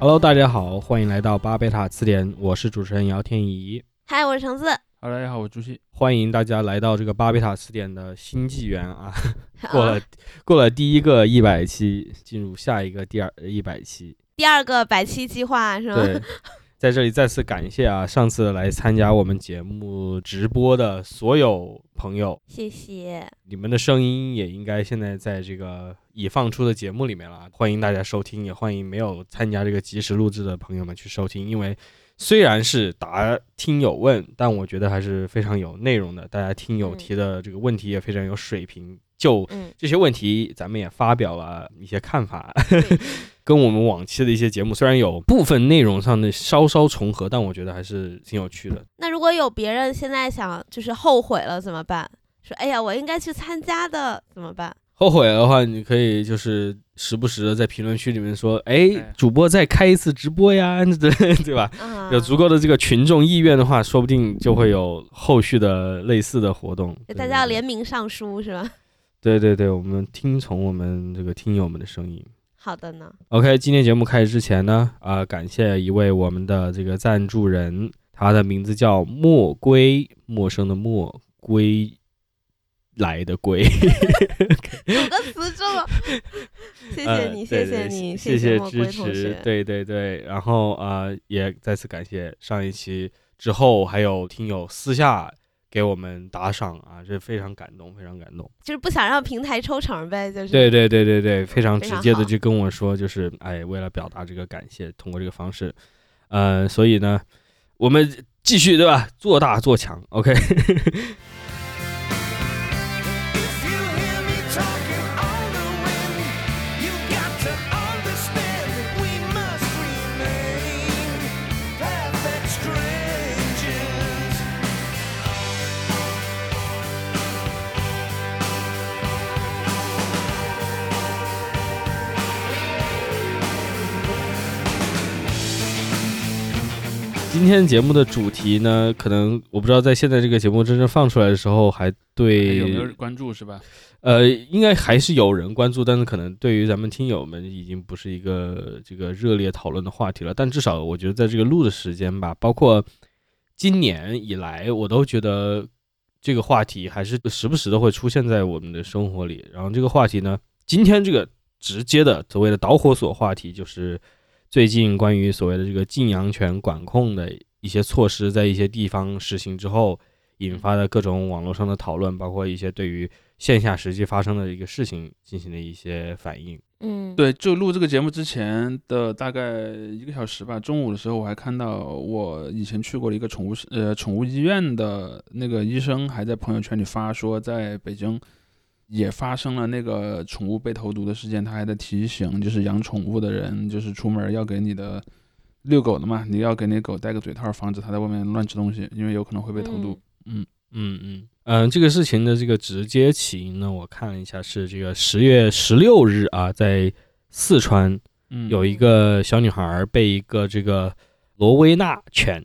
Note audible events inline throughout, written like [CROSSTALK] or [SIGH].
Hello，大家好，欢迎来到巴贝塔词典，我是主持人姚天怡。嗨，我是橙子。好，大家好，我是朱熹。欢迎大家来到这个巴贝塔词典的新纪元啊！[LAUGHS] 过了过了第一个一百期，进入下一个第二一百期，第二个百期计划是吗？对，在这里再次感谢啊，上次来参加我们节目直播的所有朋友，谢谢。你们的声音也应该现在在这个已放出的节目里面了，欢迎大家收听，也欢迎没有参加这个及时录制的朋友们去收听，因为。虽然是答听友问，但我觉得还是非常有内容的。大家听友提的这个问题也非常有水平，就这些问题，咱们也发表了一些看法，[LAUGHS] 跟我们往期的一些节目虽然有部分内容上的稍稍重合，但我觉得还是挺有趣的。那如果有别人现在想就是后悔了怎么办？说哎呀，我应该去参加的怎么办？后悔的话，你可以就是时不时的在评论区里面说，哎，主播再开一次直播呀，[LAUGHS] 对对吧？有足够的这个群众意愿的话，说不定就会有后续的类似的活动。大家要联名上书是吧？对对对，我们听从我们这个听友们的声音。好的呢。OK，今天节目开始之前呢，啊，感谢一位我们的这个赞助人，他的名字叫墨归，陌生的墨归。来的贵，五个词这么，[LAUGHS] 谢谢你，谢谢你，谢谢支持，对对对，然后啊，也再次感谢上一期之后还有听友私下给我们打赏啊，这非常感动，非常感动，就是不想让平台抽成呗，就是。对对对对对，非常直接的就跟我说，就是哎，为了表达这个感谢，通过这个方式，呃，所以呢，我们继续对吧，做大做强，OK。[LAUGHS] 今天节目的主题呢，可能我不知道在现在这个节目真正放出来的时候，还对有没有关注是吧？呃，应该还是有人关注，但是可能对于咱们听友们已经不是一个这个热烈讨论的话题了。但至少我觉得在这个录的时间吧，包括今年以来，我都觉得这个话题还是时不时的会出现在我们的生活里。然后这个话题呢，今天这个直接的所谓的导火索话题就是。最近关于所谓的这个禁养犬管控的一些措施，在一些地方实行之后，引发的各种网络上的讨论，包括一些对于线下实际发生的一个事情进行的一些反应。嗯，对，就录这个节目之前的大概一个小时吧，中午的时候我还看到我以前去过的一个宠物呃宠物医院的那个医生还在朋友圈里发说，在北京。也发生了那个宠物被投毒的事件，他还在提醒，就是养宠物的人，就是出门要给你的遛狗的嘛，你要给那狗戴个嘴套，防止它在外面乱吃东西，因为有可能会被投毒。嗯。嗯。嗯嗯，这个事情的这个直接起因呢，我看了一下，是这个十月十六日啊，在四川，有一个小女孩被一个这个罗威纳犬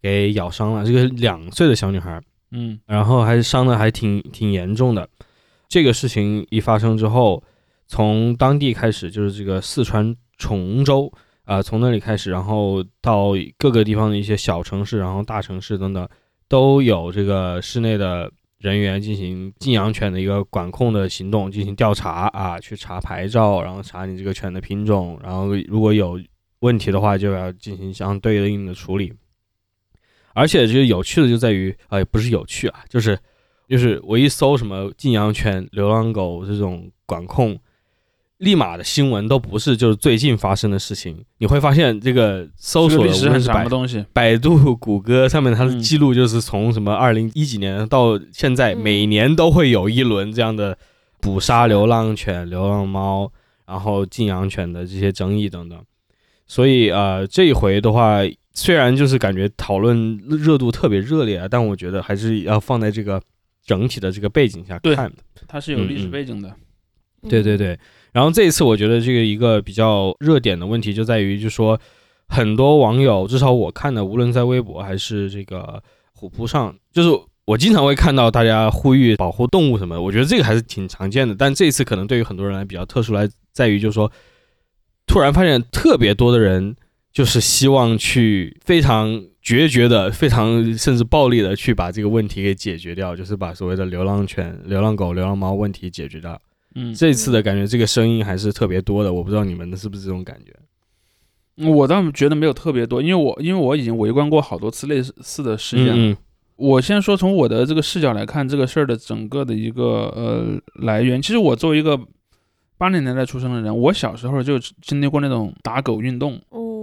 给咬伤了，这个两岁的小女孩，嗯，然后还伤的还挺挺严重的。这个事情一发生之后，从当地开始就是这个四川崇州啊，从那里开始，然后到各个地方的一些小城市，然后大城市等等，都有这个室内的人员进行禁养犬的一个管控的行动，进行调查啊，去查牌照，然后查你这个犬的品种，然后如果有问题的话，就要进行相对应的处理。而且就是有趣的就在于，呃，不是有趣啊，就是。就是我一搜什么禁养犬、流浪狗这种管控，立马的新闻都不是就是最近发生的事情。你会发现这个搜索的无论是百百度、谷歌上面它的记录，就是从什么二零一几年到现在，每年都会有一轮这样的捕杀流浪犬、流浪猫，然后禁养犬的这些争议等等。所以呃，这一回的话，虽然就是感觉讨论热度特别热烈啊，但我觉得还是要放在这个。整体的这个背景下看的，它是有历史背景的。对对对，然后这一次我觉得这个一个比较热点的问题就在于，就说很多网友，至少我看的，无论在微博还是这个虎扑上，就是我经常会看到大家呼吁保护动物什么的。我觉得这个还是挺常见的，但这一次可能对于很多人来比较特殊，来在于就是说，突然发现特别多的人就是希望去非常决绝的、非常甚至暴力的去把这个问题给解决掉，就是把所谓的流浪犬、流浪狗、流浪猫问题解决掉。嗯，这次的感觉，这个声音还是特别多的，我不知道你们的是不是这种感觉。我倒觉得没有特别多，因为我因为我已经围观过好多次类似的事件了。嗯我先说从我的这个视角来看这个事儿的整个的一个呃来源。其实我作为一个八零年代出生的人，我小时候就经历过那种打狗运动，哦，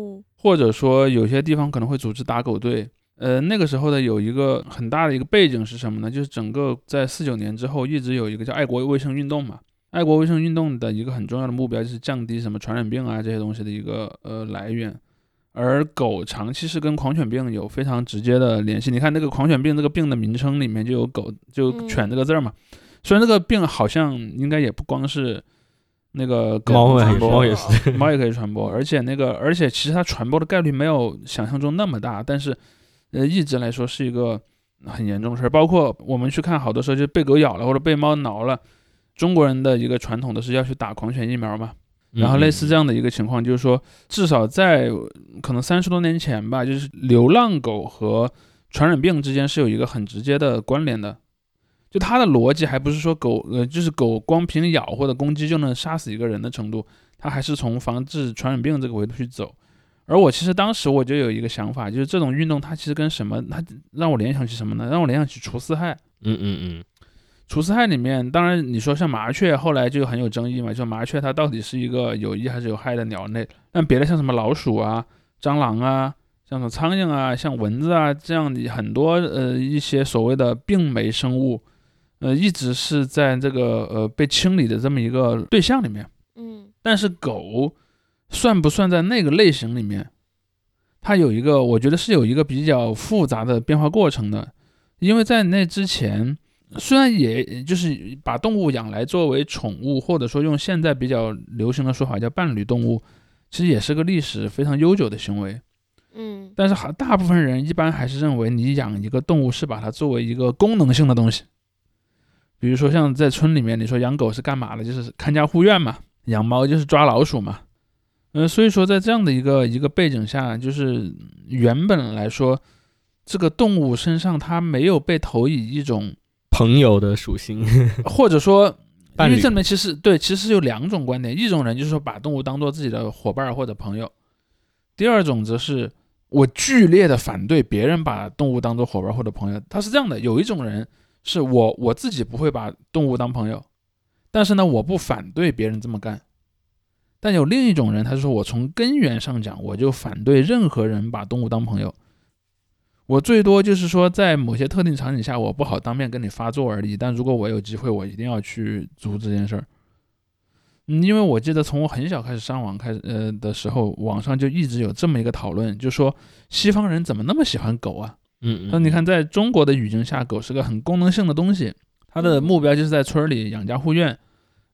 或者说有些地方可能会组织打狗队。呃，那个时候的有一个很大的一个背景是什么呢？就是整个在四九年之后一直有一个叫爱国卫生运动嘛。爱国卫生运动的一个很重要的目标就是降低什么传染病啊这些东西的一个呃来源。而狗长期是跟狂犬病有非常直接的联系。你看那个狂犬病这个病的名称里面就有狗，就嗯犬这个字儿嘛。虽然这个病好像应该也不光是那个狗猫也传播，猫也是 [LAUGHS] 猫也可以传播，而且那个而且其实它传播的概率没有想象中那么大，但是呃一直来说是一个很严重的事儿。包括我们去看，好多时候就被狗咬了或者被猫挠了，中国人的一个传统的是要去打狂犬疫苗嘛。然后类似这样，样的一个情况，就是说，至少在可能三十多年前吧，就是流浪狗和传染病之间是有一个很直接的关联的。就它的逻辑还不是说狗呃，就是狗光凭咬或者攻击就能杀死一个人的程度，它还是从防治传染病这个维度去走。而我其实当时我就有一个想法，就是这种运动它其实跟什么，它让我联想起什么呢？让我联想起除四害。嗯嗯嗯，除四害里面，当然你说像麻雀，后来就很有争议嘛，就麻雀它到底是一个有益还是有害的鸟类？但别的像什么老鼠啊、蟑螂啊、像什么苍蝇啊、像蚊子啊这样的很多呃一些所谓的病媒生物，呃一直是在这个呃被清理的这么一个对象里面。嗯但是狗算不算在那个类型里面？它有一个，我觉得是有一个比较复杂的变化过程的，因为在那之前，虽然也就是把动物养来作为宠物，或者说用现在比较流行的说法叫伴侣动物，其实也是个历史非常悠久的行为。嗯但是还大部分人一般还是认为你养一个动物是把它作为一个功能性的东西，比如说像在村里面，你说养狗是干嘛的？就是看家护院嘛，养猫就是抓老鼠嘛。呃，所以说在这样的一个一个背景下，就是原本来说，这个动物身上它没有被投以一种，朋友的属性，[LAUGHS] 或者说，因为这里面其实对，其实有两种观点，一种人就是说把动物当做自己的伙伴儿或者朋友，第二种则是我剧烈的反对别人把动物当做伙伴或者朋友。他是这样的，有一种人是我我自己不会把动物当朋友，但是呢，我不反对别人这么干。但有另一种人，他是说我从根源上讲，我就反对任何人把动物当朋友。我最多就是说，在某些特定场景下，我不好当面跟你发作而已。但如果我有机会，我一定要去阻止这件事儿。嗯，因为我记得从我很小开始上网开始呃的时候，网上就一直有这么一个讨论，就说西方人怎么那么喜欢狗啊？嗯那你看，在中国的语境下，狗是个很功能性的东西，它的目标就是在村儿里养家护院，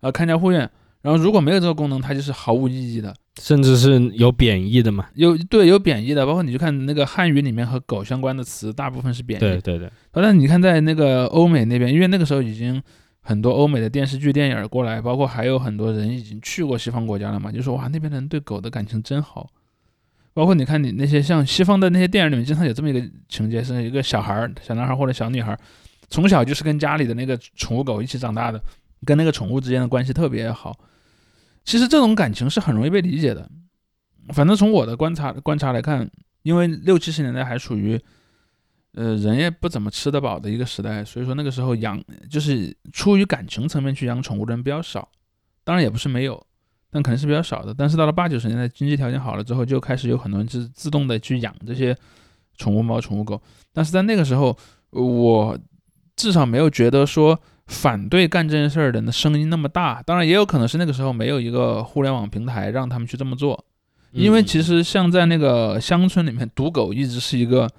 啊、看家护院。然后如果没有这个功能，它就是毫无意义的。甚至是有贬义的嘛。有对有贬义的，包括你去看那个汉语里面和狗相关的词，大部分是贬义。对对对，但你看在那个欧美那边，因为那个时候已经很多欧美的电视剧、电影儿过来，包括还有很多人已经去过西方国家了嘛，就说哇那边的人对狗的感情真好。包括你看你那些像西方的那些电影里面，经常有这么一个情节，是一个小孩儿、小男孩儿或者小女孩儿，从小就是跟家里的那个宠物狗一起长大的，跟那个宠物之间的关系特别好。其实这种感情是很容易被理解的。反正从我的观察观察来看，因为六七十年代还属于，呃，人也不怎么吃得饱的一个时代，所以说那个时候养就是出于感情层面去养宠物的人比较少，当然也不是没有，但可能是比较少的。但是到了八九十年代，经济条件好了之后，就开始有很多人是自动的去养这些宠物猫、宠物狗。但是在那个时候，我至少没有觉得说反对干这件事儿的人的声音那么大。当然也有可能是那个时候没有一个互联网平台让他们去这么做。因为其实实像在那个乡村里面，毒狗一直是一个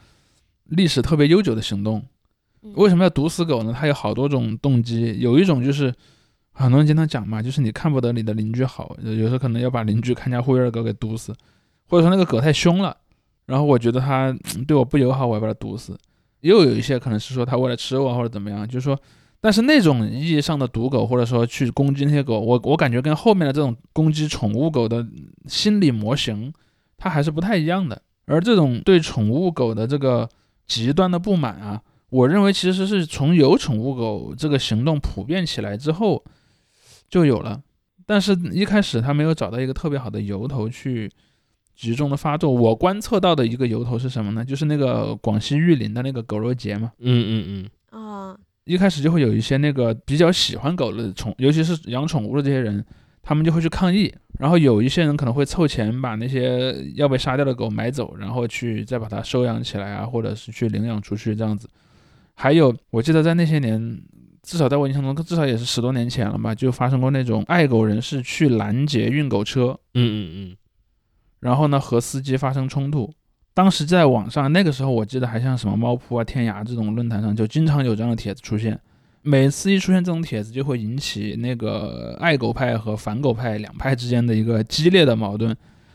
历史特别悠久的行动。嗯为什么要毒死狗呢？它有好多种动机，有一种就是很多人经常讲嘛，就是你看不得你的邻居好，有时候可能要把邻居看家护院的狗给毒死，或者说那个狗太凶了，然后我觉得它对我不友好，我要把它毒死。又有一些可能是说它为了吃我或者怎么样，就是说，但是那种意义上的毒狗，或者说去攻击那些狗，我我感觉跟后面的这种攻击宠物狗的心理模型它还是不太一样的。而这种对宠物狗的这个极端的不满啊，我认为其实是从有宠物狗这个行动普遍起来之后就有了，但是一开始他没有找到一个特别好的由头去集中的发作。我观测到的一个由头是什么呢？就是那个广西玉林的那个狗肉节嘛。嗯嗯嗯，哦，一开始就会有一些那个比较喜欢狗的宠，尤其是养宠物的这些人，他们就会去抗议。然后有一些人可能会凑钱把那些要被杀掉的狗买走，然后去再把它收养起来啊，或者是去领养出去这样子。还有，我记得在那些年，至少在我印象中，至少也是十多年前了吧，就发生过那种爱狗人士去拦截运狗车，嗯嗯嗯然后呢和司机发生冲突。当时在网上，那个时候我记得还像什么猫扑啊、天涯这种论坛上，就经常有这样的帖子出现。每次一出现这种帖子，就会引起那个爱狗派和反狗派两派之间的一个激烈的矛盾。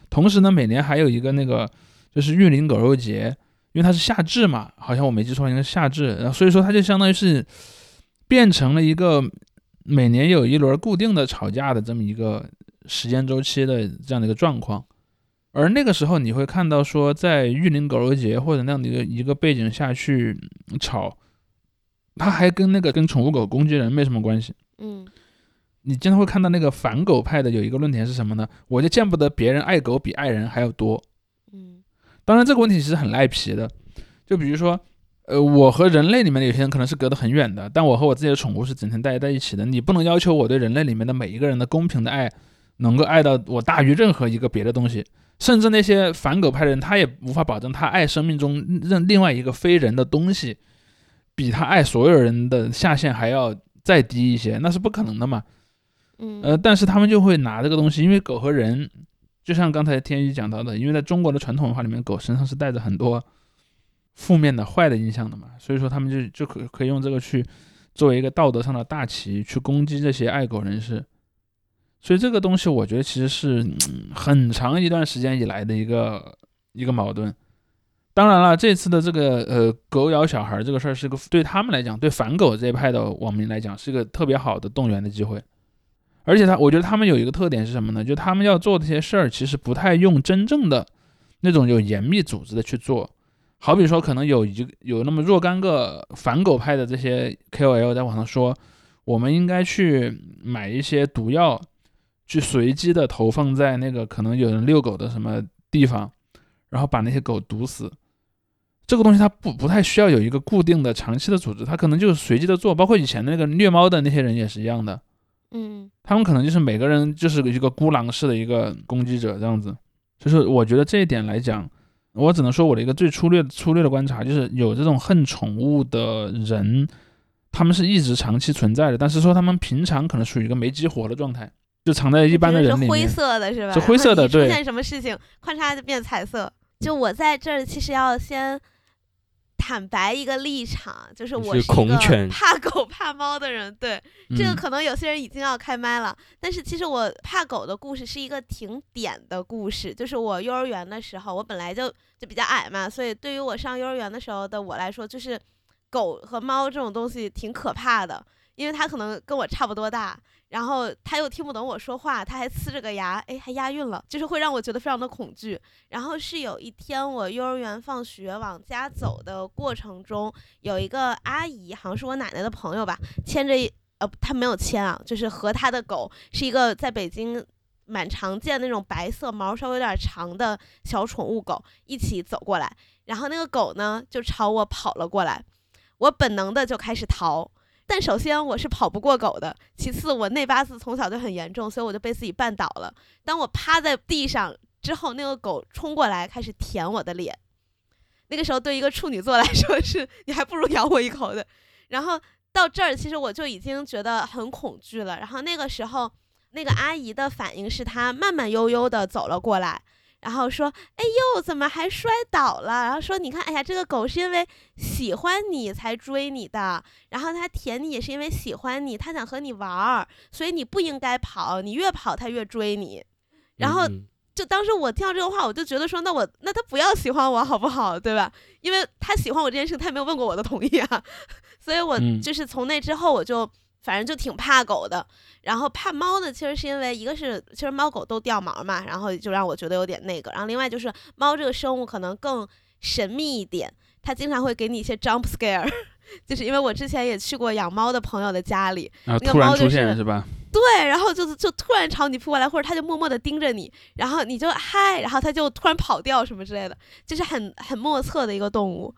同时呢，每年还有一个那个就是玉林狗肉节，因为它是夏至嘛，好像我没记错，应该是夏至，然后所以说它就相当于是变成了一个每年有一轮固定的吵架的这么一个时间周期的这样的一个状况。而那个时候，你会看到说，在玉林狗肉节或者那样的一个一个背景下去吵，它还跟那个跟宠物狗攻击人没什么关系。嗯你经常会看到那个反狗派的有一个论点是什么呢？我就见不得别人爱狗比爱人还要多。嗯当然，这个问题其实很赖皮的。就比如说，呃，我和人类里面的有些人可能是隔得很远的，但我和我自己的宠物是整天待在一起的。你不能要求我对人类里面的每一个人的公平的爱，能够爱到我大于任何一个别的东西。甚至那些反狗派的人，他也无法保证他爱生命中任另外一个非人的东西，比他爱所有人的下限还要再低一些，那是不可能的嘛。嗯呃，但是他们就会拿这个东西，因为狗和人，就像刚才天宇讲到的，因为在中国的传统文化里面，狗身上是带着很多负面的、坏的印象的嘛，所以说他们就就可可以用这个去作为一个道德上的大旗去攻击这些爱狗人士。所以这个东西，我觉得其实是、很长一段时间以来的一个一个矛盾。当然了，这次的这个呃狗咬小孩这个事儿，是个对他们来讲，对反狗这一派的网民来讲，是个特别好的动员的机会。而且他，我觉得他们有一个特点是什么呢？就他们要做这些事儿，其实不太用真正的那种有严密组织的去做。好比说，可能有一个有那么若干个反狗派的这些 KOL 在网上说，我们应该去买一些毒药，去随机的投放在那个可能有人遛狗的什么地方，然后把那些狗毒死。这个东西它不不太需要有一个固定的长期的组织，它可能就是随机的做。包括以前那个虐猫的那些人也是一样的。嗯他们可能就是每个人就是一个孤狼式的一个攻击者这样子，就是我觉得这一点来讲，我只能说我的一个最粗略粗略的观察，就是有这种恨宠物的人，他们是一直长期存在的，但是说他们平常可能属于一个没激活的状态，就藏在一般的人是灰里面。色的是吧？是灰色的对出现什么事情，咔嚓就变彩色。就我在这儿，其实要先坦白一个立场，就是我是一个恐犬怕狗怕猫的人。对，这个嗯可能有些人已经要开麦了，但是其实我怕狗的故事是一个挺点的故事。就是我幼儿园的时候，我本来就就比较矮嘛，所以对于我上幼儿园的时候的我来说，就是狗和猫这种东西挺可怕的，因为它可能跟我差不多大，然后它又听不懂我说话，它还呲着个牙，哎，还押韵了，就是会让我觉得非常的恐惧。然后是有一天我幼儿园放学往家走的过程中，有一个阿姨，好像是我奶奶的朋友吧，牵着呃，她没有牵啊，就是和她的狗是一个在北京蛮常见那种白色毛稍微有点长的小宠物狗一起走过来，然后那个狗呢就朝我跑了过来，我本能的就开始逃。但首先我是跑不过狗的，其次我内八字从小就很严重，所以我就被自己绊倒了。当我趴在地上之后，那个狗冲过来开始舔我的脸，那个时候对一个处女座来说是 [LAUGHS] 你还不如咬我一口的。然后到这儿，其实我就已经觉得很恐惧了。然后那个时候，那个阿姨的反应是她慢慢悠悠的走了过来，然后说：“哎呦，怎么还摔倒了？”然后说：“你看，哎呀，这个狗是因为喜欢你才追你的，然后它舔你也是因为喜欢你，它想和你玩儿，所以你不应该跑，你越跑它越追你。”然后嗯就当时我听到这个话，我就觉得说，那我那它不要喜欢我好不好，对吧？因为它喜欢我这件事情，他也没有问过我的同意啊。[LAUGHS] 所以我嗯就是从那之后，我就反正就挺怕狗的。然后怕猫呢，其实是因为一个是其实猫狗都掉毛嘛，然后就让我觉得有点那个。然后另外就是猫这个生物可能更神秘一点，它经常会给你一些 jump scare，[LAUGHS] 就是因为我之前也去过养猫的朋友的家里，那个猫就是现是吧？对，然后就是就突然朝你扑过来，或者它就默默地盯着你，然后你就嗨，然后它就突然跑掉什么之类的，就是很很莫测的一个动物。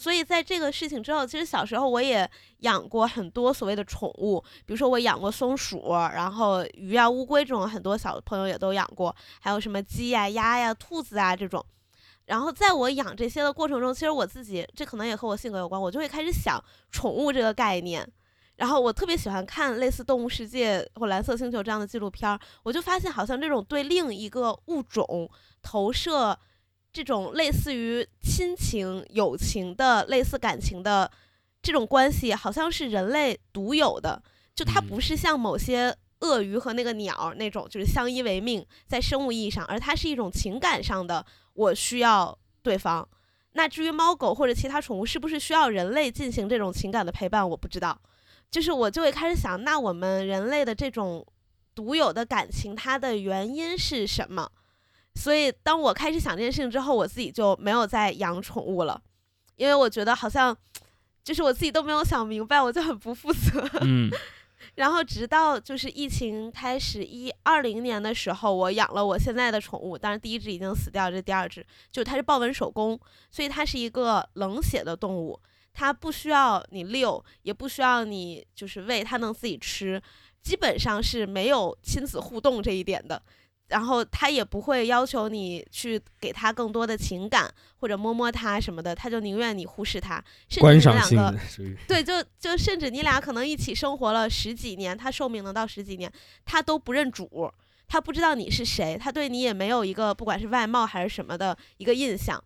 所以在这个事情之后，其实小时候我也养过很多所谓的宠物，比如说我养过松鼠，然后鱼啊、乌龟这种，很多小朋友也都养过，还有什么鸡呀、鸭呀、兔子啊这种。然后在我养这些的过程中，其实我自己这可能也和我性格有关，我就会开始想宠物这个概念。然后我特别喜欢看类似《动物世界》或《蓝色星球》这样的纪录片儿，我就发现好像这种对另一个物种投射这种类似于亲情、友情的类似感情的这种关系，好像是人类独有的。就它嗯不是像某些鳄鱼和那个鸟儿那种，就是相依为命，在生物意义上，而它是一种情感上的，我需要对方。那至于猫狗或者其他宠物是不是需要人类进行这种情感的陪伴，我不知道。就是我就会开始想，那我们人类的这种独有的感情，它的原因是什么？所以当我开始想这件事情之后，我自己就没有再养宠物了，因为我觉得好像就是我自己都没有想明白，我就很不负责。嗯 [LAUGHS] 然后直到就是疫情开始一二零年的时候，我养了我现在的宠物，当然第一只已经死掉，这是第二只，就它是豹纹手工，所以它是一个冷血的动物，它不需要你遛，也不需要你就是喂，它能自己吃，基本上是没有亲子互动这一点的。然后他也不会要求你去给他更多的情感或者摸摸他什么的，他就宁愿你忽视他，甚至观你们两赏性个对，就就甚至你俩可能一起生活了十几年，他寿命能到十几年，他都不认主，他不知道你是谁，他对你也没有一个不管是外貌还是什么的一个印象。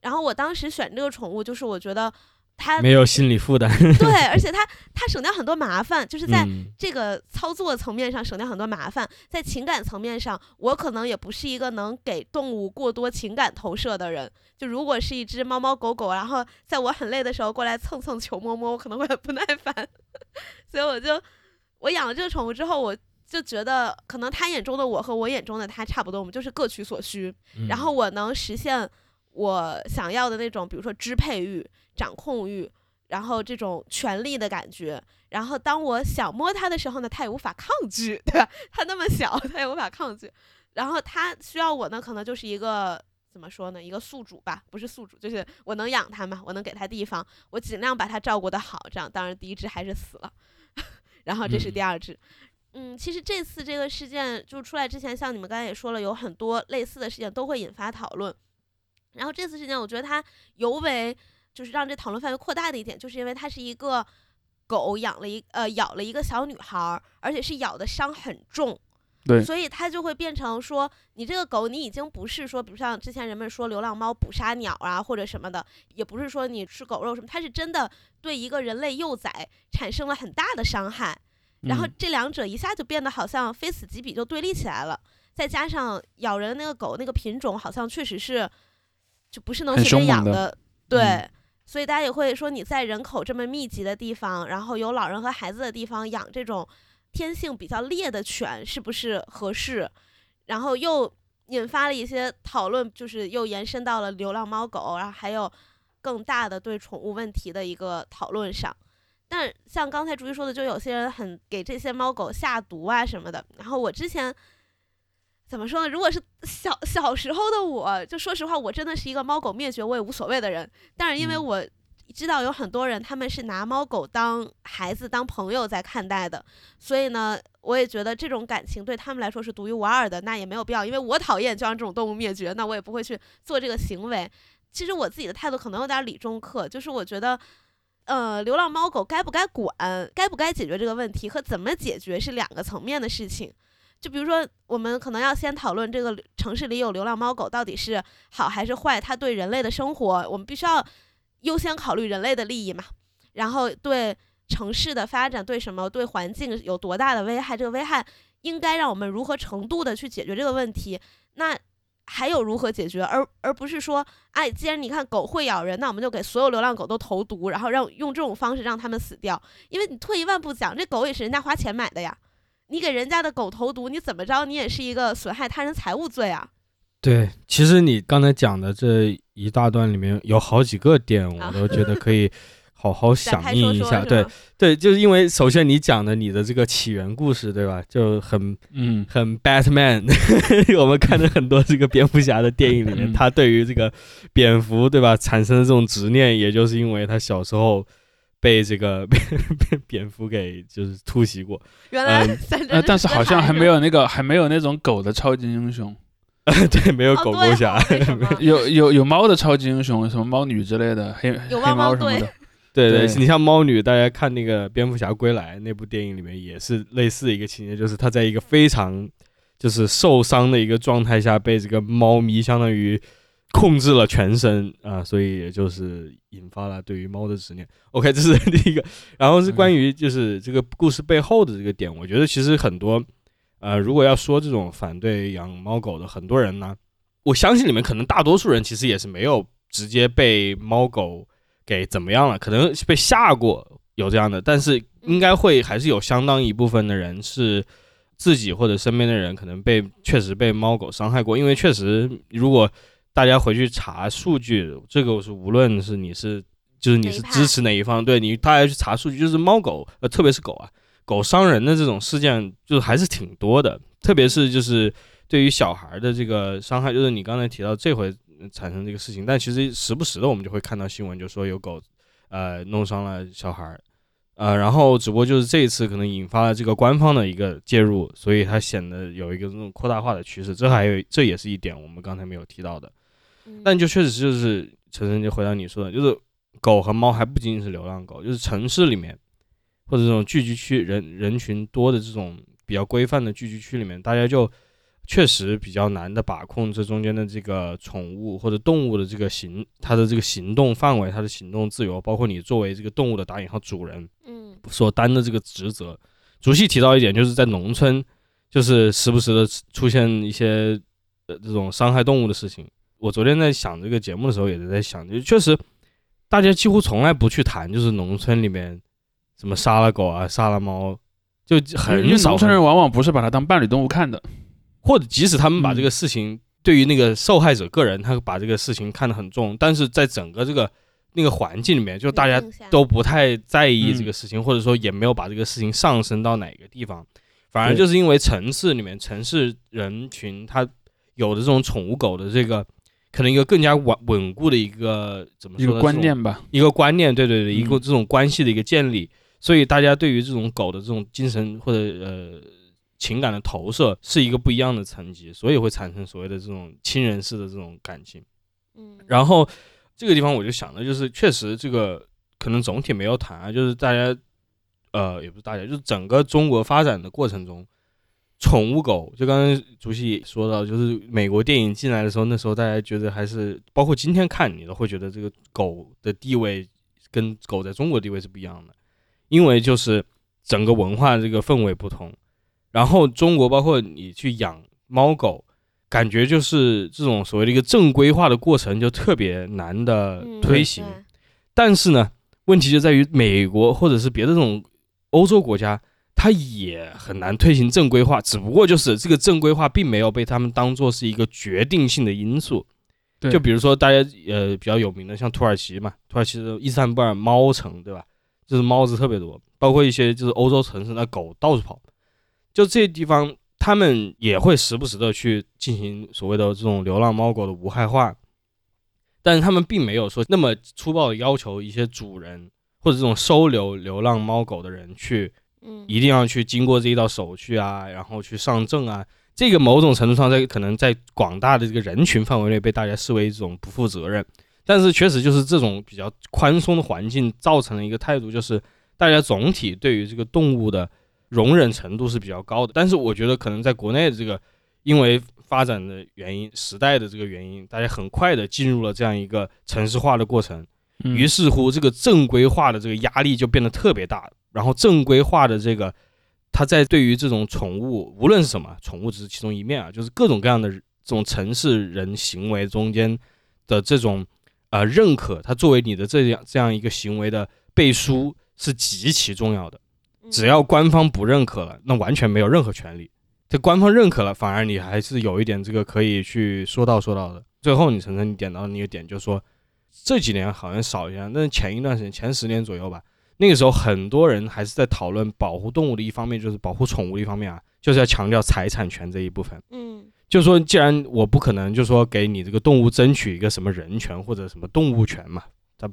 然后我当时选这个宠物，就是我觉得它没有心理负担，[LAUGHS] 对，[LAUGHS] 而且它它省掉很多麻烦，就是在嗯这个操作层面上省掉很多麻烦，在情感层面上，我可能也不是一个能给动物过多情感投射的人。就如果是一只猫猫狗狗，然后在我很累的时候过来蹭蹭求摸摸，我可能会很不耐烦。[LAUGHS] 所以我就我养了这个宠物之后，我就觉得可能他眼中的我和我眼中的他差不多，我们就是各取所需。然后嗯我能实现我想要的那种，比如说支配欲、掌控欲，然后这种权力的感觉。然后当我想摸它的时候呢，它也无法抗拒，[LAUGHS] 对吧？它那么小，它也无法抗拒。然后它需要我呢，可能就是一个怎么说呢，一个宿主吧，不是宿主，就是我能养它嘛，我能给它地方，我尽量把它照顾得好。这样，当然第一只还是死了，[LAUGHS] 然后这是第嗯二只。嗯，其实这次这个事件就出来之前，像你们刚才也说了，有很多类似的事件都会引发讨论。然后这次事件，我觉得它尤为就是让这讨论范围扩大的一点，就是因为它是一个狗养了一呃咬了一个小女孩，而且是咬的伤很重，对所以它就会变成说，你这个狗你已经不是说，比如像之前人们说流浪猫捕杀鸟啊或者什么的，也不是说你吃狗肉什么，它是真的对一个人类幼崽产生了很大的伤害。然后嗯这两者一下就变得好像非此即彼，就对立起来了。再加上咬人那个狗那个品种，好像确实是就不是能随便养的，对。嗯所以大家也会说，你在人口这么密集的地方，然后有老人和孩子的地方养这种天性比较烈的犬，是不是合适？然后又引发了一些讨论，就是又延伸到了流浪猫狗，然后还有更大的对宠物问题的一个讨论上。但像刚才朱一说的，就有些人很给这些猫狗下毒啊什么的。然后我之前怎么说呢？如果是小小时候的我，就说实话，我真的是一个猫狗灭绝我也无所谓的人。但是因为嗯我知道有很多人他们是拿猫狗当孩子、当朋友在看待的，所以呢，我也觉得这种感情对他们来说是独一无二的，那也没有必要，因为我讨厌就让这种动物灭绝，那我也不会去做这个行为。其实我自己的态度可能有点理中客，就是我觉得。呃，流浪猫狗该不该管，该不该解决这个问题和怎么解决是两个层面的事情。就比如说，我们可能要先讨论这个城市里有流浪猫狗到底是好还是坏，它对人类的生活，我们必须要优先考虑人类的利益嘛。然后对城市的发展，对什么，对环境有多大的危害，这个危害应该让我们如何程度的去解决这个问题。那还有如何解决，而而不是说，哎，既然你看狗会咬人，那我们就给所有流浪狗都投毒，然后让用这种方式让它们死掉。因为你退一万步讲，这狗也是人家花钱买的呀，你给人家的狗投毒，你怎么着，你也是一个损害他人财物罪啊。对，其实你刚才讲的这一大段里面有好几个点，我都觉得可以好好 [LAUGHS] 响应一下。对对，就是因为首先你讲的你的这个起源故事，对吧？就很嗯很 Batman，[LAUGHS] 我们看的很多这个蝙蝠侠的电影里面，他对于这个蝙蝠，对吧，产生的这种执念，也就是因为他小时候被这个 [LAUGHS] 被被蝙蝠给就是突袭过。原来嗯呃，但是好像还没有有那个还没有那种狗的超级英雄，[LAUGHS] 对，没有狗狗侠 [LAUGHS] 有有有猫的超级英雄，什么猫女之类的，黑有黑猫猫什么的。对对，对你像猫女，大家看那个《蝙蝠侠归来》那部电影里面也是类似的一个情节，就是他在一个非常就是受伤的一个状态下，被这个猫咪相当于控制了全身啊，所以也就是引发了对于猫的执念。OK，这是第一个，然后是关于就是这个故事背后的这个点，我觉得其实很多呃，如果要说这种反对养猫狗的很多人呢，我相信里面可能大多数人其实也是没有直接被猫狗给怎么样了，可能被吓过有这样的，但是应该会还是有相当一部分的人是自己或者身边的人可能被确实被猫狗伤害过，因为确实如果大家回去查数据，这个是无论是你是就是你是支持哪一方，对你大家去查数据，就是猫狗呃特别是狗啊，狗伤人的这种事件就是还是挺多的，特别是就是对于小孩的这个伤害，就是你刚才提到这回产生这个事情，但其实时不时的我们就会看到新闻，就说有狗呃弄伤了小孩儿，呃，然后只不过就是这一次可能引发了这个官方的一个介入，所以它显得有一个这种扩大化的趋势，这还有这也是一点我们刚才没有提到的。嗯但就确实就是陈晨就回答你说的，就是狗和猫还不仅仅是流浪狗，就是城市里面或者这种聚集区人人群多的这种比较规范的聚集区里面，大家就确实比较难的把控这中间的这个宠物或者动物的这个行它的这个行动范围、它的行动自由，包括你作为这个动物的打引号主人嗯所担的这个职责。竹溪提到一点，就是在农村，就是时不时的出现一些呃这种伤害动物的事情。我昨天在想这个节目的时候，也是在想，就确实大家几乎从来不去谈，就是农村里面什么杀了狗啊、杀了猫，就因为很少农村人往往不是把它当伴侣动物看的。或者即使他们把嗯这个事情对于那个受害者个人，他把这个事情看得很重，但是在整个这个那个环境里面，就大家都不太在意这嗯个事情，或者说也没有把这个事情上升到哪个地方，反而就是因为城市里面城市人群他有的这种宠物狗的这个。可能一个更加稳稳固的一个怎么一个说呢？这种观念吧，一个观念，对对对，一个嗯这种关系的一个建立，所以大家对于这种狗的这种精神或者呃情感的投射是一个不一样的层级，所以会产生所谓的这种亲人式的这种感情。嗯，然后这个地方我就想的就是，确实这个可能总体没有谈啊，就是大家呃也不是大家，就是整个中国发展的过程中。宠物狗，就刚刚主席也说到，就是美国电影进来的时候，那时候大家觉得还是，包括今天看你都会觉得这个狗的地位跟狗在中国地位是不一样的，因为就是整个文化这个氛围不同。然后中国包括你去养猫狗，感觉就是这种所谓的一个正规化的过程就特别难的嗯推行。对但是呢，问题就在于美国或者是别的这种欧洲国家，它也很难推行正规化，只不过就是这个正规化并没有被他们当做是一个决定性的因素。对就比如说大家呃比较有名的像土耳其嘛，土耳其的伊斯坦布尔猫城，对吧？就是猫子特别多，包括一些就是欧洲城市那狗到处跑，就这些地方他们也会时不时的去进行所谓的这种流浪猫狗的无害化，但是他们并没有说那么粗暴的要求一些主人或者这种收留流浪猫狗的人去嗯一定要去经过这一道手续啊，然后去上证啊。这个某种程度上在可能在广大的这个人群范围内被大家视为一种不负责任，但是确实就是这种比较宽松的环境造成了一个态度，就是大家总体对于这个动物的容忍程度是比较高的。但是我觉得可能在国内的这个因为发展的原因、时代的这个原因，大家很快的进入了这样一个城市化的过程，嗯于是乎，这个正规化的这个压力就变得特别大。然后正规化的这个，它在对于这种宠物，无论是什么宠物，只是其中一面啊，就是各种各样的这种城市人行为中间的这种呃认可，它作为你的这样这样一个行为的背书是极其重要的。只要官方不认可了，那完全没有任何权利。这官方认可了，反而你还是有一点这个可以去说道说道的。最后，你晨晨你点到那个点，就是说这几年好像少一些，但是前一段时间，前十年左右吧，那个时候很多人还是在讨论保护动物的一方面，就是保护宠物的一方面啊，就是要强调财产权这一部分。嗯，就说既然我不可能就说给你这个动物争取一个什么人权或者什么动物权嘛，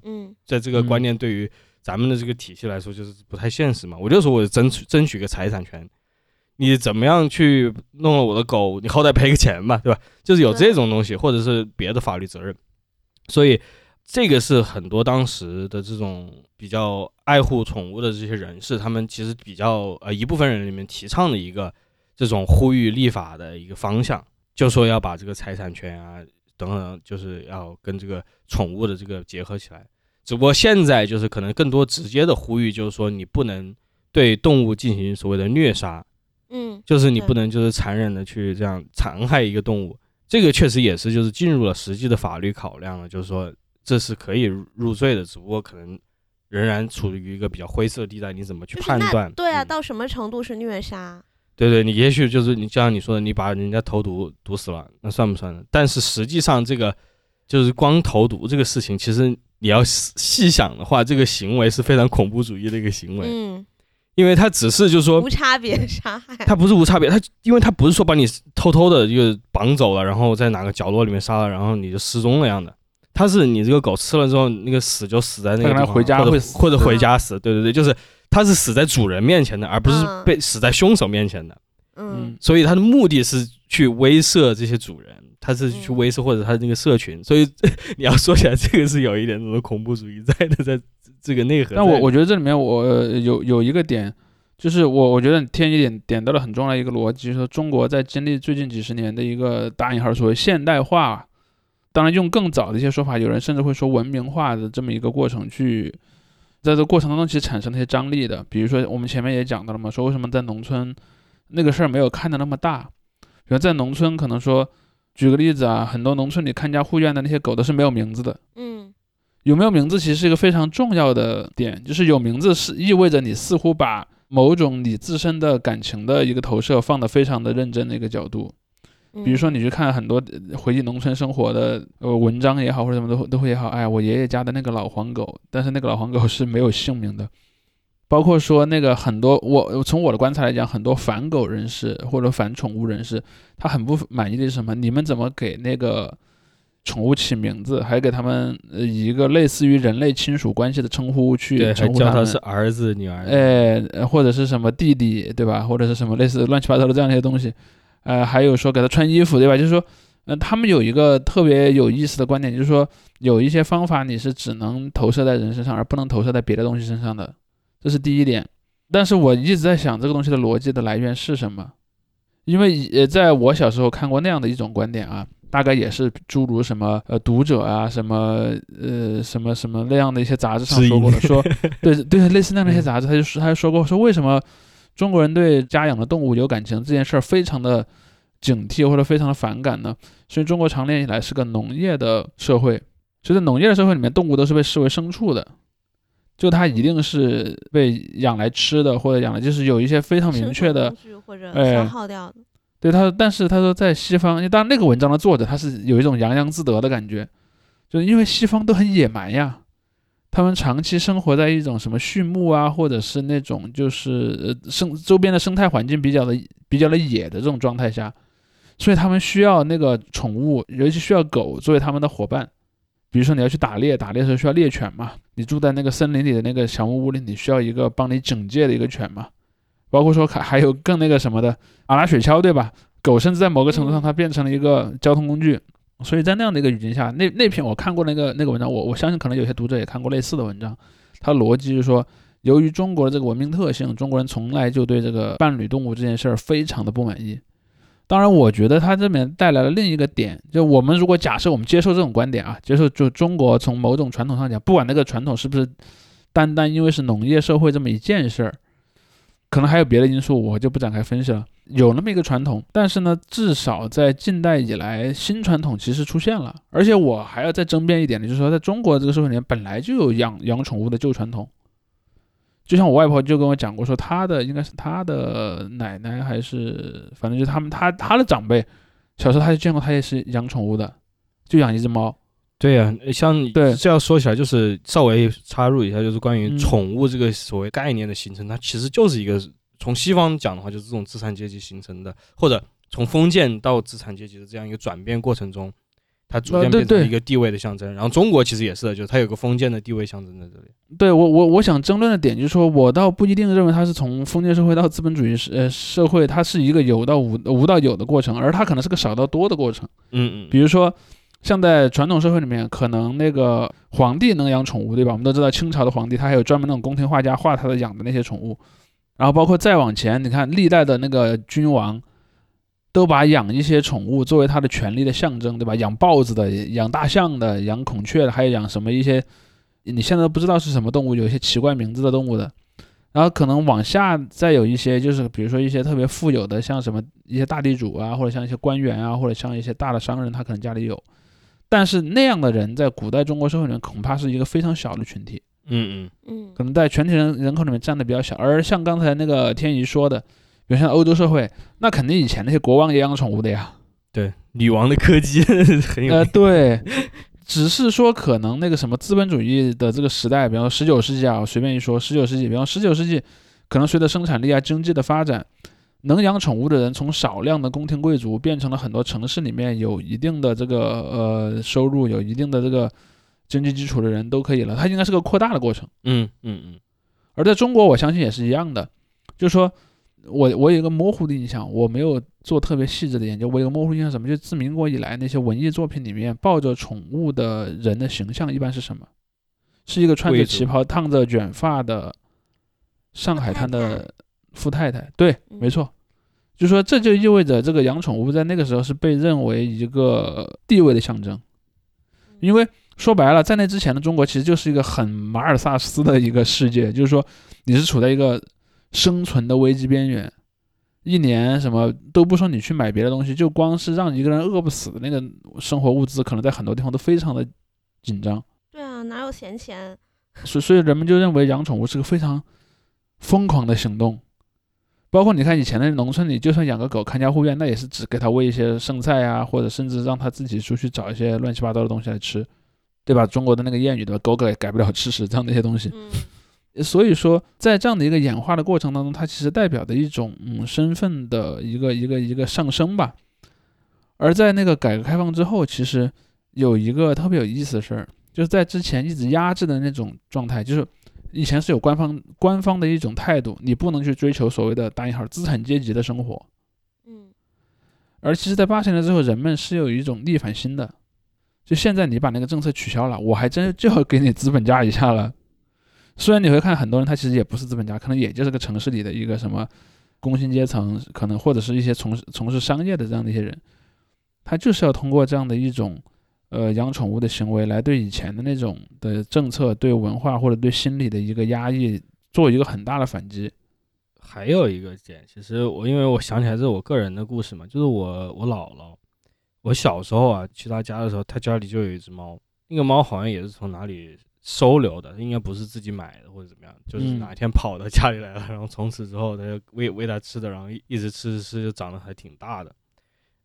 嗯，在这个观念对于咱们的这个体系来说，就是不太现实嘛。我就说我争取争取个财产权。你怎么样去弄了我的狗？你好歹赔个钱吧，对吧？就是有这种东西，或者是别的法律责任。所以这个是很多当时的这种比较爱护宠物的这些人士，他们其实比较呃一部分人里面提倡的一个这种呼吁立法的一个方向，就说要把这个财产权啊等等，就是要跟这个宠物的这个结合起来。只不过现在就是可能更多直接的呼吁，就是说你不能对动物进行所谓的虐杀。嗯，就是你不能就是残忍的去这样残害一个动物，这个确实也是就是进入了实际的法律考量了，就是说这是可以入罪的，只不过可能仍然处于一个比较灰色地带，你怎么去判断？对啊，到什么程度是虐杀？对对，你也许就是你就像你说的，你把人家投毒毒死了，那算不算呢？但是实际上这个就是光投毒这个事情，其实你要细想的话，这个行为是非常恐怖主义的一个行为。嗯。因为他只是就是说无差别杀害，他不是无差别，他因为他不是说把你偷偷的就绑走了，然后在哪个角落里面杀了，然后你就失踪了样的。他是你这个狗吃了之后，那个死就死在那个地方，回家会或者回家死。对对对，就是它是死在主人面前的，而不是被死在凶手面前的。嗯，所以它的目的是去威慑这些主人，它是去威慑或者他那个社群。所以 [LAUGHS] 你要说起来，这个是有一点那种恐怖主义在的，在。这个内核，但我我觉得这里面我有有一个点，就是我我觉得天一点点到了很重要的一个逻辑，说中国在经历最近几十年的一个打引号所谓现代化，当然用更早的一些说法，有人甚至会说文明化的这么一个过程去，在这个过程当中其实产生了一些张力的，比如说我们前面也讲到了嘛，说为什么在农村那个事儿没有看的那么大，比如在农村可能说举个例子啊，很多农村里看家护院的那些狗都是没有名字的，嗯。有没有名字其实是一个非常重要的点，就是有名字是意味着你似乎把某种你自身的感情的一个投射放得非常的认真的一个角度。比如说你去看很多回忆农村生活的呃文章也好或者什么都都会也好，哎，我爷爷家的那个老黄狗，但是那个老黄狗是没有姓名的。包括说那个很多我从我的观察来讲，很多反狗人士或者反宠物人士，他很不满意的是什么？你们怎么给那个？宠物起名字，还给他们以一个类似于人类亲属关系的称呼去称呼他们，是儿子、女儿，哎，或者是什么弟弟，对吧？或者是什么类似乱七八糟的这样一些东西，呃，还有说给他穿衣服，对吧？就是说，嗯，他们有一个特别有意思的观点，就是说有一些方法你是只能投射在人身上，而不能投射在别的东西身上的，这是第一点。但是我一直在想这个东西的逻辑的来源是什么，因为也，在我小时候看过那样的一种观点啊。大概也是诸如什么呃读者啊什么呃什么什么那样的一些杂志上说过的，[LAUGHS] 说对对类似那样的一些杂志，他就说他就说过说为什么中国人对家养的动物有感情这件事儿非常的警惕或者非常的反感呢？所以中国长年以来是个农业的社会，所以在农业的社会里面，动物都是被视为牲畜的，就它一定是被养来吃的或者养来就是有一些非常明确的或者消耗掉的。对他，但是他说在西方，当然那个文章的作者他是有一种洋洋自得的感觉，就是因为西方都很野蛮呀，他们长期生活在一种什么畜牧啊，或者是那种就是呃生周边的生态环境比较的比较的野的这种状态下，所以他们需要那个宠物，尤其需要狗作为他们的伙伴。比如说你要去打猎，打猎的时候需要猎犬嘛，你住在那个森林里的那个小木屋里，你需要一个帮你警戒的一个犬嘛。包括说还还有更那个什么的阿拉雪橇，对吧？狗甚至在某个程度上它变成了一个交通工具。所以在那样的一个语境下，那那篇我看过那个那个文章，我我相信可能有些读者也看过类似的文章。它逻辑是说，由于中国的这个文明特性，中国人从来就对这个伴侣动物这件事儿非常的不满意。当然，我觉得它这边带来了另一个点，就我们如果假设我们接受这种观点啊，接受就中国从某种传统上讲，不管那个传统是不是单单因为是农业社会这么一件事儿。可能还有别的因素，我就不展开分析了。有那么一个传统，但是呢，至少在近代以来，新传统其实出现了。而且我还要再争辩一点的，就是说，在中国这个社会里面，本来就有养养宠物的旧传统。就像我外婆就跟我讲过，说她的应该是她的奶奶还是反正就他们她她的长辈，小时候她就见过她也是养宠物的，就养一只猫。对呀、像对这样说起来，就是稍微插入一下，就是关于嗯宠物这个所谓概念的形成，它其实就是一个从西方讲的话，就是这种资产阶级形成的，或者从封建到资产阶级的这样一个转变过程中，它逐渐变成对一个地位的象征。然后中国其实也是的，就是它有个封建的地位象征在这里。对我我我想争论的点就是说，我倒不一定认为它是从封建社会到资本主义社呃社会，它是一个有到无无到有的过程，而它可能是个少到多的过程。嗯嗯，比如说，像在传统社会里面，可能那个皇帝能养宠物，对吧？我们都知道清朝的皇帝他还有专门那种宫廷画家画他的养的那些宠物，然后包括再往前，你看历代的那个君王。都把养一些宠物作为他的权力的象征，对吧？养豹子的、养大象的、养孔雀的，还有养什么一些你现在都不知道是什么动物，有一些奇怪名字的动物的。然后可能往下再有一些，就是比如说一些特别富有的，像什么一些大地主啊，或者像一些官员啊，或者像一些大的商人，他可能家里有。但是那样的人在古代中国社会里面恐怕是一个非常小的群体，嗯嗯嗯可能在全体人人口里面占的比较小。而像刚才那个天怡说的，比如像欧洲社会，那肯定以前那些国王也养宠物的呀。对，女王的柯基 [LAUGHS] 很有呃，对，只是说可能那个什么资本主义的这个时代，比方说十九世纪啊，我随便一说，十九世纪，比方十九世纪，可能随着生产力啊、经济的发展，能养宠物的人从少量的宫廷贵族变成了很多城市里面有一定的这个呃收入、有一定的这个经济基础的人都可以了，它应该是个扩大的过程。嗯嗯嗯而在中国，我相信也是一样的，就是说我我有一个模糊的印象，我没有做特别细致的研究，我有个模糊印象什么？就自民国以来那些文艺作品里面抱着宠物的人的形象一般是什么？是一个穿着旗袍、烫着卷发的上海滩的富太太。对，嗯没错。就说这就意味着这个养宠物在那个时候是被认为一个地位的象征，因为说白了，在那之前的中国其实就是一个很马尔萨斯的一个世界，就是说你是处在一个生存的危机边缘，一年什么都不说你去买别的东西，就光是让一个人饿不死的那个生活物资，可能在很多地方都非常的紧张，对啊，哪有闲钱？[LAUGHS] 所所以人们就认为养宠物是个非常疯狂的行动。包括你看以前的农村里，就算养个狗看家护院，那也是只给它喂一些剩菜啊，或者甚至让它自己出去找一些乱七八糟的东西来吃，对吧？中国的那个谚语对吧？狗改改不了吃屎，这样的一些东西。嗯所以说，在这样的一个演化的过程当中，它其实代表的一种嗯身份的一个一个一个上升吧。而在那个改革开放之后，其实有一个特别有意思的事儿，就是在之前一直压制的那种状态，就是以前是有官方官方的一种态度，你不能去追求所谓的打引号资产阶级的生活。嗯而其实，在八十年代之后，人们是有一种逆反心的。就现在你把那个政策取消了，我还真就要给你资本家一下了。虽然你会看很多人，他其实也不是资本家，可能也就是个城市里的一个什么工薪阶层，可能或者是一些从事从事商业的这样的一些人，他就是要通过这样的一种呃养宠物的行为，来对以前的那种的政策、对文化或者对心理的一个压抑做一个很大的反击。还有一个点，其实我因为我想起来这是我个人的故事嘛，就是我我姥姥，我小时候啊去他家的时候，他家里就有一只猫，那个猫好像也是从哪里收留的，应该不是自己买的或者怎么样，就是嗯哪一天跑到家里来了，然后从此之后他就喂喂它吃的，然后一一直吃吃吃，就长得还挺大的。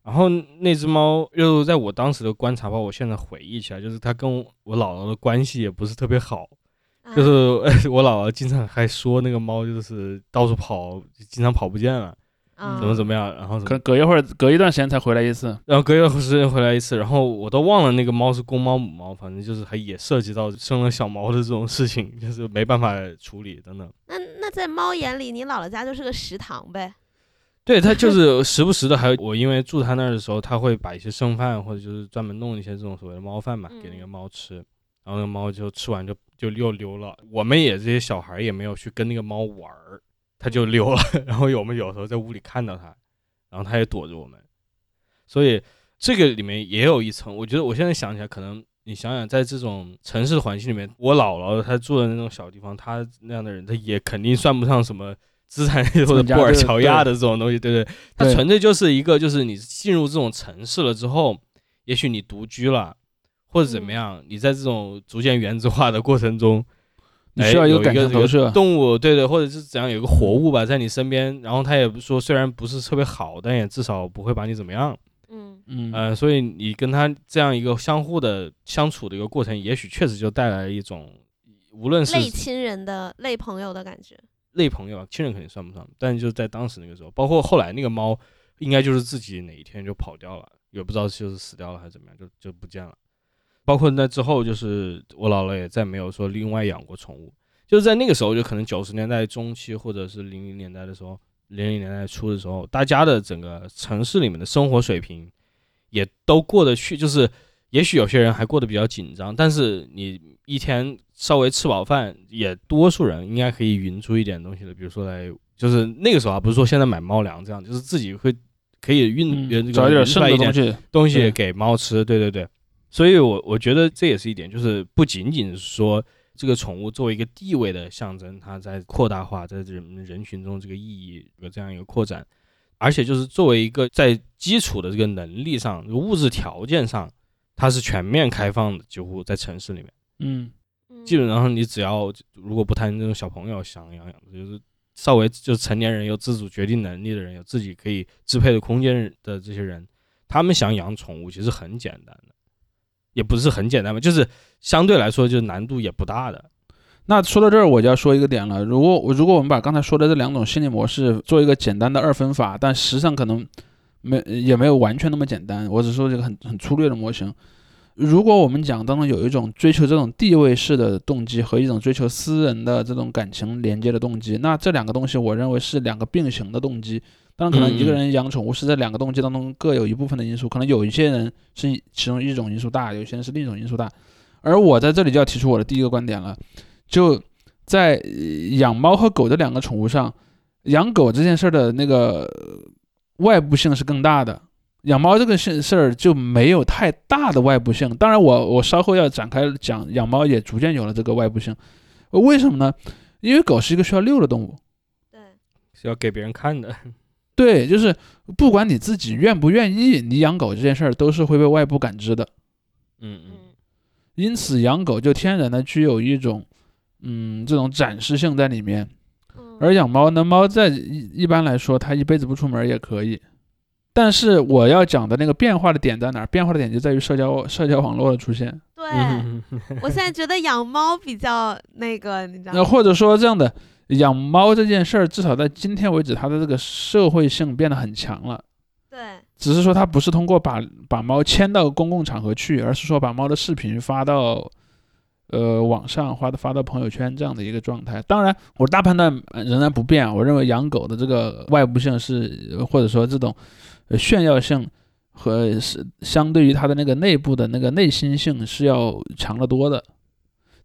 然后那只猫，又在我当时的观察，吧我现在回忆起来，就是它跟我姥姥的关系也不是特别好，啊就是 [LAUGHS] 我姥姥经常还说那个猫就是到处跑，经常跑不见了，啊怎么怎么样，然后怎么可能隔一会儿，隔一段时间才回来一次。然后隔一段时间回来一次，然后我都忘了那个猫是公猫母猫，反正就是还也涉及到生了小猫的这种事情，[LAUGHS] 就是没办法处理等等。那那在猫眼里，你姥姥家就是个食堂呗。对它就是时不时的，还有我因为住他那儿的时候，他会把一些剩饭或者就是专门弄一些这种所谓的猫饭嘛，给那个嗯猫吃，然后那个猫就吃完就就又溜了。我们也这些小孩也没有去跟那个猫玩儿，它就溜了。[LAUGHS] 然后我们有时候在屋里看到他，然后他也躲着我们，所以这个里面也有一层。我觉得我现在想起来，可能你想想，在这种城市的环境里面，我姥姥她住的那种小地方，她那样的人，她也肯定算不上什么资产 [LAUGHS] 或者布尔乔亚的这种东西，对不对？它纯粹就是一个，就是你进入这种城市了之后，也许你独居了，或者怎么嗯样，你在这种逐渐原子化的过程中，你需要一个感情投射。动物，对对，或者是怎样有一个活物吧，在你身边，然后它也不说虽然不是特别好，但也至少不会把你怎么样。嗯嗯，呃，所以你跟他这样一个相互的相处的一个过程，也许确实就带来了一种，无论是类亲人的类朋友的感觉。类朋友啊，亲人肯定算不上，但就在当时那个时候，包括后来那个猫，应该就是自己哪一天就跑掉了，也不知道就是死掉了还是怎么样，就就不见了。包括那之后，就是我姥姥也再没有说另外养过宠物，就是在那个时候，就可能九十年代中期或者是零零年代的时候，零零年代初的时候，大家的整个城市里面的生活水平也都过得去，就是也许有些人还过得比较紧张，但是你一天稍微吃饱饭，也多数人应该可以匀出一点东西的，比如说来，就是那个时候啊，不是说现在买猫粮这样，就是自己会可以运、找点剩的东西。东西给猫吃，对对对。所以我我觉得这也是一点，就是不仅仅是说这个宠物作为一个地位的象征，它在扩大化，在人人群中这个意义有这样一个扩展，而且就是作为一个在基础的这个能力上、物质条件上，它是全面开放的，几乎在城市里面。嗯，嗯。基本上你只要如果不谈那种小朋友想养养，就是稍微就是成年人有自主决定能力的人，有自己可以支配的空间的这些人，他们想养宠物其实很简单的，也不是很简单吧，就是相对来说就是难度也不大的。那说到这儿，我就要说一个点了。如果如果我们把刚才说的这两种心理模式做一个简单的二分法，但实际上可能没也没有完全那么简单。我只说这个很很粗略的模型。如果我们讲当中有一种追求这种地位式的动机和一种追求私人的这种感情连接的动机，那这两个东西我认为是两个并行的动机。当然，可能一个人养宠物是在两个动机当中各有一部分的因素，可能有一些人是其中一种因素大，有些人是另一种因素大。而我在这里就要提出我的第一个观点了，就在呃养猫和狗这两个宠物上，养狗这件事儿的那个呃外部性是更大的，养猫这个事事儿就没有太大的外部性。当然我，我稍后要展开讲，养猫也逐渐有了这个外部性。呃为什么呢？因为狗是一个需要遛的动物，对，是要给别人看的，对，就是不管你自己愿不愿意，你养狗这件事儿都是会被外部感知的。嗯嗯，嗯因此，养狗就天然的具有一种，嗯，这种展示性在里面。嗯，而养猫呢，猫在一一般来说，它一辈子不出门也可以。但是我要讲的那个变化的点在哪儿？变化的点就在于社交社交网络的出现。对，嗯我现在觉得养猫比较那个，你知道吗？那或者说这样的，养猫这件事儿，至少在今天为止，它的这个社会性变得很强了。对，只是说它不是通过把把猫牵到公共场合去，而是说把猫的视频发到呃网上，发到发到朋友圈这样的一个状态。当然，我大判断呃仍然不变啊。我认为养狗的这个外部性是，呃或者说这种呃炫耀性和是相对于它的那个内部的那个内心性是要强得多的。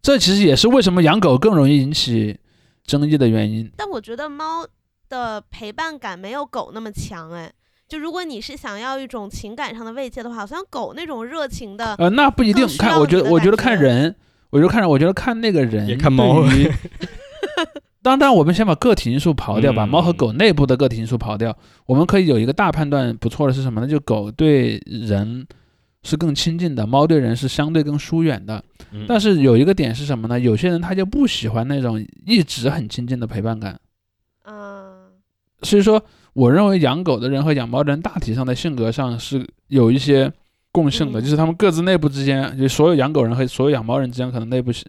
这其实也是为什么养狗更容易引起争议的原因。但我觉得猫的陪伴感没有狗那么强哎。就如果你是想要一种情感上的慰藉的话，好像狗那种热情的，呃，那不一定看，我觉得，我觉得看人，我觉得看人，我觉得看那个人，也看猫 [LAUGHS] 当然，我们先把个体因素刨掉，把猫和嗯狗内部的个体因素刨掉，我们可以有一个大判断，不错的是什么呢？就狗对人是更亲近的，猫对人是相对更疏远的。嗯但是有一个点是什么呢？有些人他就不喜欢那种一直很亲近的陪伴感。嗯，所以说，我认为养狗的人和养猫的人大体上的性格上是有一些共性的，嗯就是他们各自内部之间，就所有养狗人和所有养猫人之间，可能内部性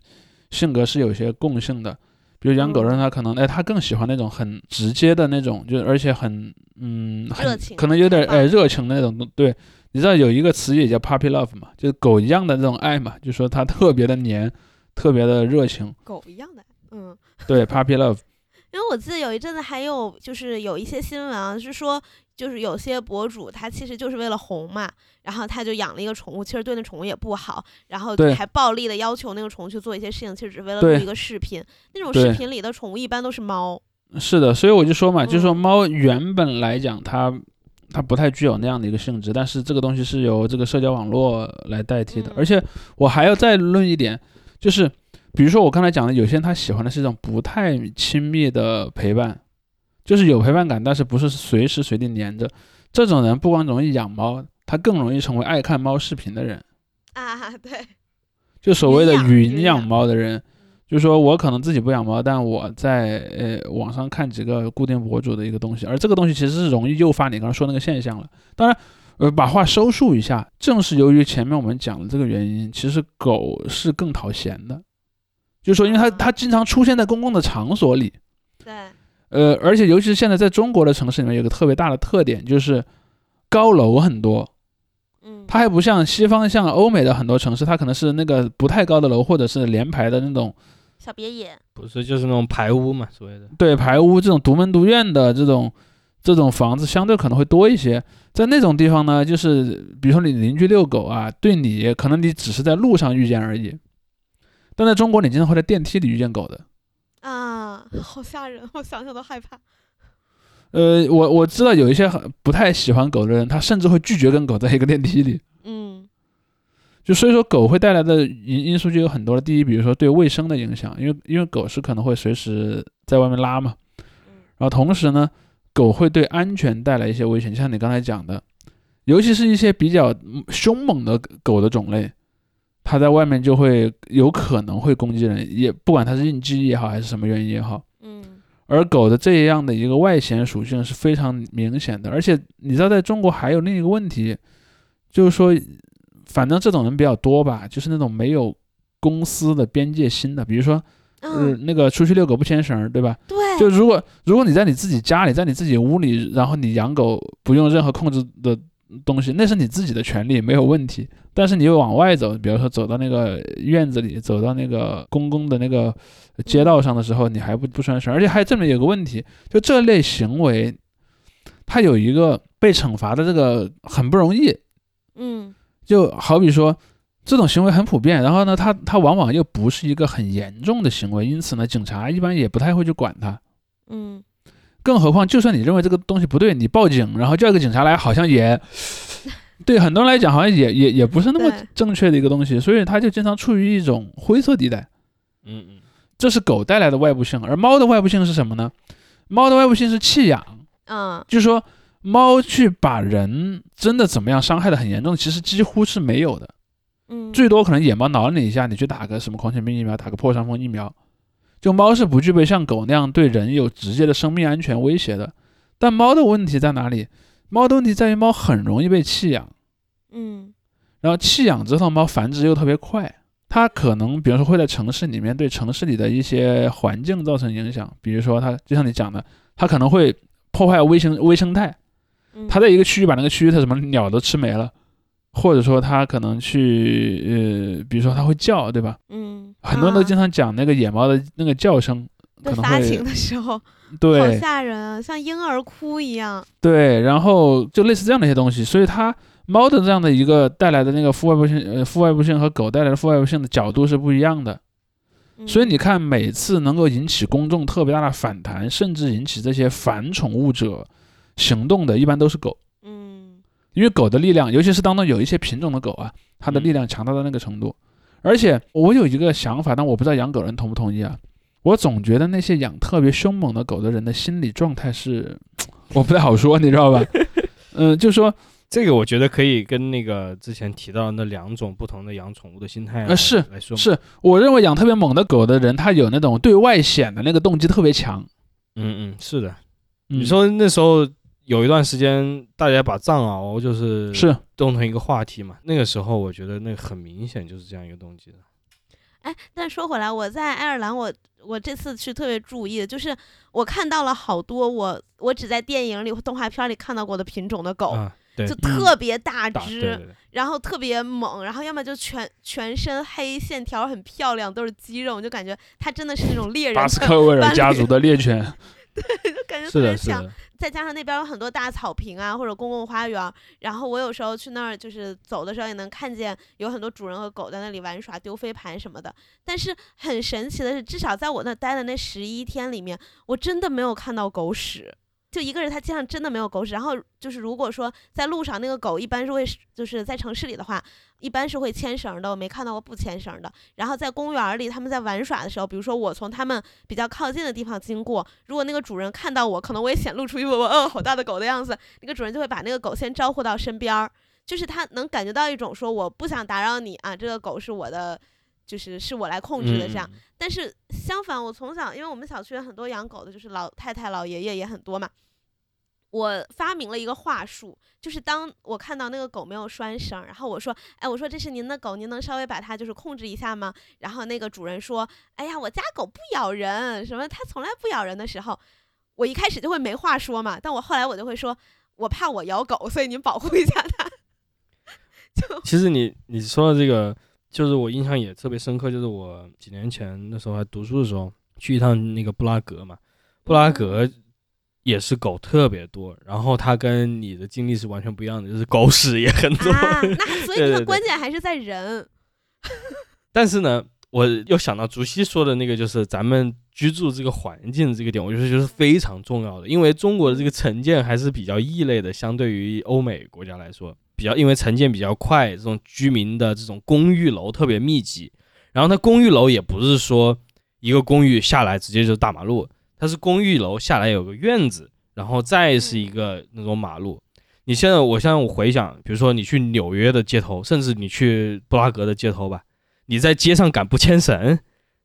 性格是有些共性的。比如养狗人，他可能哎，他更喜欢那种很直接的那种，就而且很嗯，很热情可能有点哎热情的那种。对，你知道有一个词语叫 puppy love 嘛，就是狗一样的那种爱嘛，就说它特别的黏，特别的热情。狗一样的，嗯。对，puppy love。[LAUGHS] 因为我记得有一阵子还有就是有一些新闻啊，是说就是有些博主他其实就是为了红嘛，然后他就养了一个宠物，其实对那宠物也不好，然后对还暴力的要求那个宠物去做一些事情，其实只是为了录一个视频。那种视频里的宠物一般都是猫，是的，所以我就说嘛，就说嗯猫原本来讲，它它不太具有那样的一个性质，但是这个东西是由这个社交网络来代替的。嗯而且我还要再论一点，就是比如说我刚才讲的，有些人他喜欢的是一种不太亲密的陪伴，就是有陪伴感，但是不是随时随地黏着。这种人不光容易养猫，他更容易成为爱看猫视频的人，啊，对，就所谓的云养猫的人。就是说我可能自己不养猫，但我在呃网上看几个固定博主的一个东西，而这个东西其实是容易诱发你刚刚说那个现象了。当然，呃，把话收束一下，正是由于前面我们讲的这个原因，其实狗是更讨嫌的，就是说，因为它它经常出现在公共的场所里，对，呃，而且尤其是现在在中国的城市里面，有个特别大的特点就是高楼很多，嗯，它还不像西方，像欧美的很多城市，它可能是那个不太高的楼，或者是连排的那种小别野，不是就是那种排屋嘛，所谓的。对排屋这种独门独院的这种这种房子，相对可能会多一些。在那种地方呢，就是比如说你邻居遛狗啊，对你可能你只是在路上遇见而已，但在中国你经常会在电梯里遇见狗的。啊，[LAUGHS] 好吓人，我想想都害怕。呃，我我知道有一些很不太喜欢狗的人，他甚至会拒绝跟狗在一个电梯里。嗯就所以说，狗会带来的因因素就有很多了。第一，比如说对卫生的影响，因为因为狗是可能会随时在外面拉嘛。然后同时呢，狗会对安全带来一些危险，就像你刚才讲的，尤其是一些比较嗯凶猛的狗的种类，它在外面就会有可能会攻击人，也不管它是应激也好，还是什么原因也好。嗯而狗的这样的一个外显属性是非常明显的，而且你知道，在中国还有另一个问题，就是说，反正这种人比较多吧，就是那种没有公司的边界心的，比如说，呃，嗯，那个出去遛狗不牵绳儿，对吧？对，就如果如果你在你自己家里，在你自己屋里，然后你养狗不用任何控制的东西，那是你自己的权利，没有问题。但是你又往外走，比如说走到那个院子里，走到那个公共的那个街道上的时候，你还不不拴绳，而且还这么有个问题，就这类行为，它有一个被惩罚的这个很不容易，嗯就好比说。这种行为很普遍，然后呢，它它往往又不是一个很严重的行为，因此呢，警察一般也不太会去管它。嗯更何况，就算你认为这个东西不对，你报警，然后叫一个警察来，好像也 [LAUGHS] 对很多人来讲，好像也也也不是那么正确的一个东西，所以它就经常处于一种灰色地带。嗯嗯，这是狗带来的外部性，而猫的外部性是什么呢？猫的外部性是弃养，嗯就是说猫去把人真的怎么样伤害的很严重，其实几乎是没有的，嗯，最多可能野猫挠你一下，你去打个什么狂犬病疫苗，打个破伤风疫苗。就猫是不具备像狗那样对人有直接的生命安全威胁的，但猫的问题在哪里？猫的问题在于猫很容易被弃养，嗯然后弃养之后猫繁殖又特别快，它可能比如说会在城市里面对城市里的一些环境造成影响，比如说它就像你讲的，它可能会破坏微生微生态，嗯，它在一个区域把那个区域它什么鸟都吃没了，或者说它可能去呃，比如说它会叫，对吧？嗯，很多人都啊经常讲那个野猫的那个叫声，可对能会发情的时候好吓人啊，像婴儿哭一样。对，然后就类似这样的一些东西，所以它猫的这样的一个带来的那个负外部性，呃，负外部性和狗带来的负外部性的角度是不一样的。所以嗯你看，每次能够引起公众特别大的反弹，甚至引起这些反宠物者行动的，一般都是狗，嗯因为狗的力量，尤其是当中有一些品种的狗啊，它的力量强大到那个程度。而且我有一个想法，但我不知道养狗人同不同意啊。我总觉得那些养特别凶猛的狗的人的心理状态是，[TSK] 我不太好说，你知道吧？[LAUGHS] 嗯、就说这个我觉得可以跟那个之前提到的那两种不同的养宠物的心态啊呃是来说，是，我认为养特别猛的狗的人，他有那种对外显的那个动机特别强。嗯嗯是的。嗯你说那时候有一段时间大家把藏獒就是。是弄成一个话题嘛，那个时候我觉得那很明显就是这样一个动机的。哎，但说回来，我在爱尔兰我，我这次去特别注意的，就是我看到了好多我我只在电影里或动画片里看到过的品种的狗，啊，就，特别大大只，对对对，然后特别猛，然后要么就全全身黑，线条很漂亮，都是肌肉，就感觉它真的是那种猎人巴的，斯克维尔家族的猎犬，[LAUGHS] 就感觉特别像。再加上那边有很多大草坪啊，或者公共花园，然后我有时候去那儿，就是走的时候也能看见有很多主人和狗在那里玩耍、丢飞盘什么的。但是很神奇的是，至少在我那待的那十一天里面，我真的没有看到狗屎。就一个是它街上真的没有狗屎，然后就是如果说在路上那个狗一般是会就是在城市里的话，一般是会牵绳的，我没看到过不牵绳的。然后在公园里他们在玩耍的时候，比如说我从他们比较靠近的地方经过，如果那个主人看到我，可能我也显露出一副嗯好大的狗的样子，那个主人就会把那个狗先招呼到身边儿，就是他能感觉到一种说我不想打扰你啊，这个狗是我的。就是是我来控制的这样，嗯但是相反，我从小因为我们小区很多养狗的，就是老太太、老爷爷也很多嘛。我发明了一个话术，就是当我看到那个狗没有拴绳，然后我说：“哎，我说这是您的狗，您能稍微把它就是控制一下吗？”然后那个主人说：“哎呀，我家狗不咬人，什么它从来不咬人的时候，我一开始就会没话说嘛，但我后来我就会说，我怕我咬狗，所以您保护一下它。就 [LAUGHS] 其实你你说的这个，就是我印象也特别深刻，就是我几年前那时候还读书的时候，去一趟那个布拉格嘛，布拉格也是狗特别多，然后它跟你的经历是完全不一样的，就是狗屎也很多。啊，那 [LAUGHS] 所以这个对对对关键还是在人。但是呢，我又想到竹溪说的那个，就是咱们居住这个环境这个点，我觉得就是非常重要的，因为中国的这个城建还是比较异类的，相对于欧美国家来说，比较因为城建比较快，这种居民的这种公寓楼特别密集，然后它公寓楼也不是说一个公寓下来直接就是大马路，它是公寓楼下来有个院子，然后再是一个那种马路。你现在，我现在我回想，比如说你去纽约的街头，甚至你去布拉格的街头吧，你在街上敢不牵绳，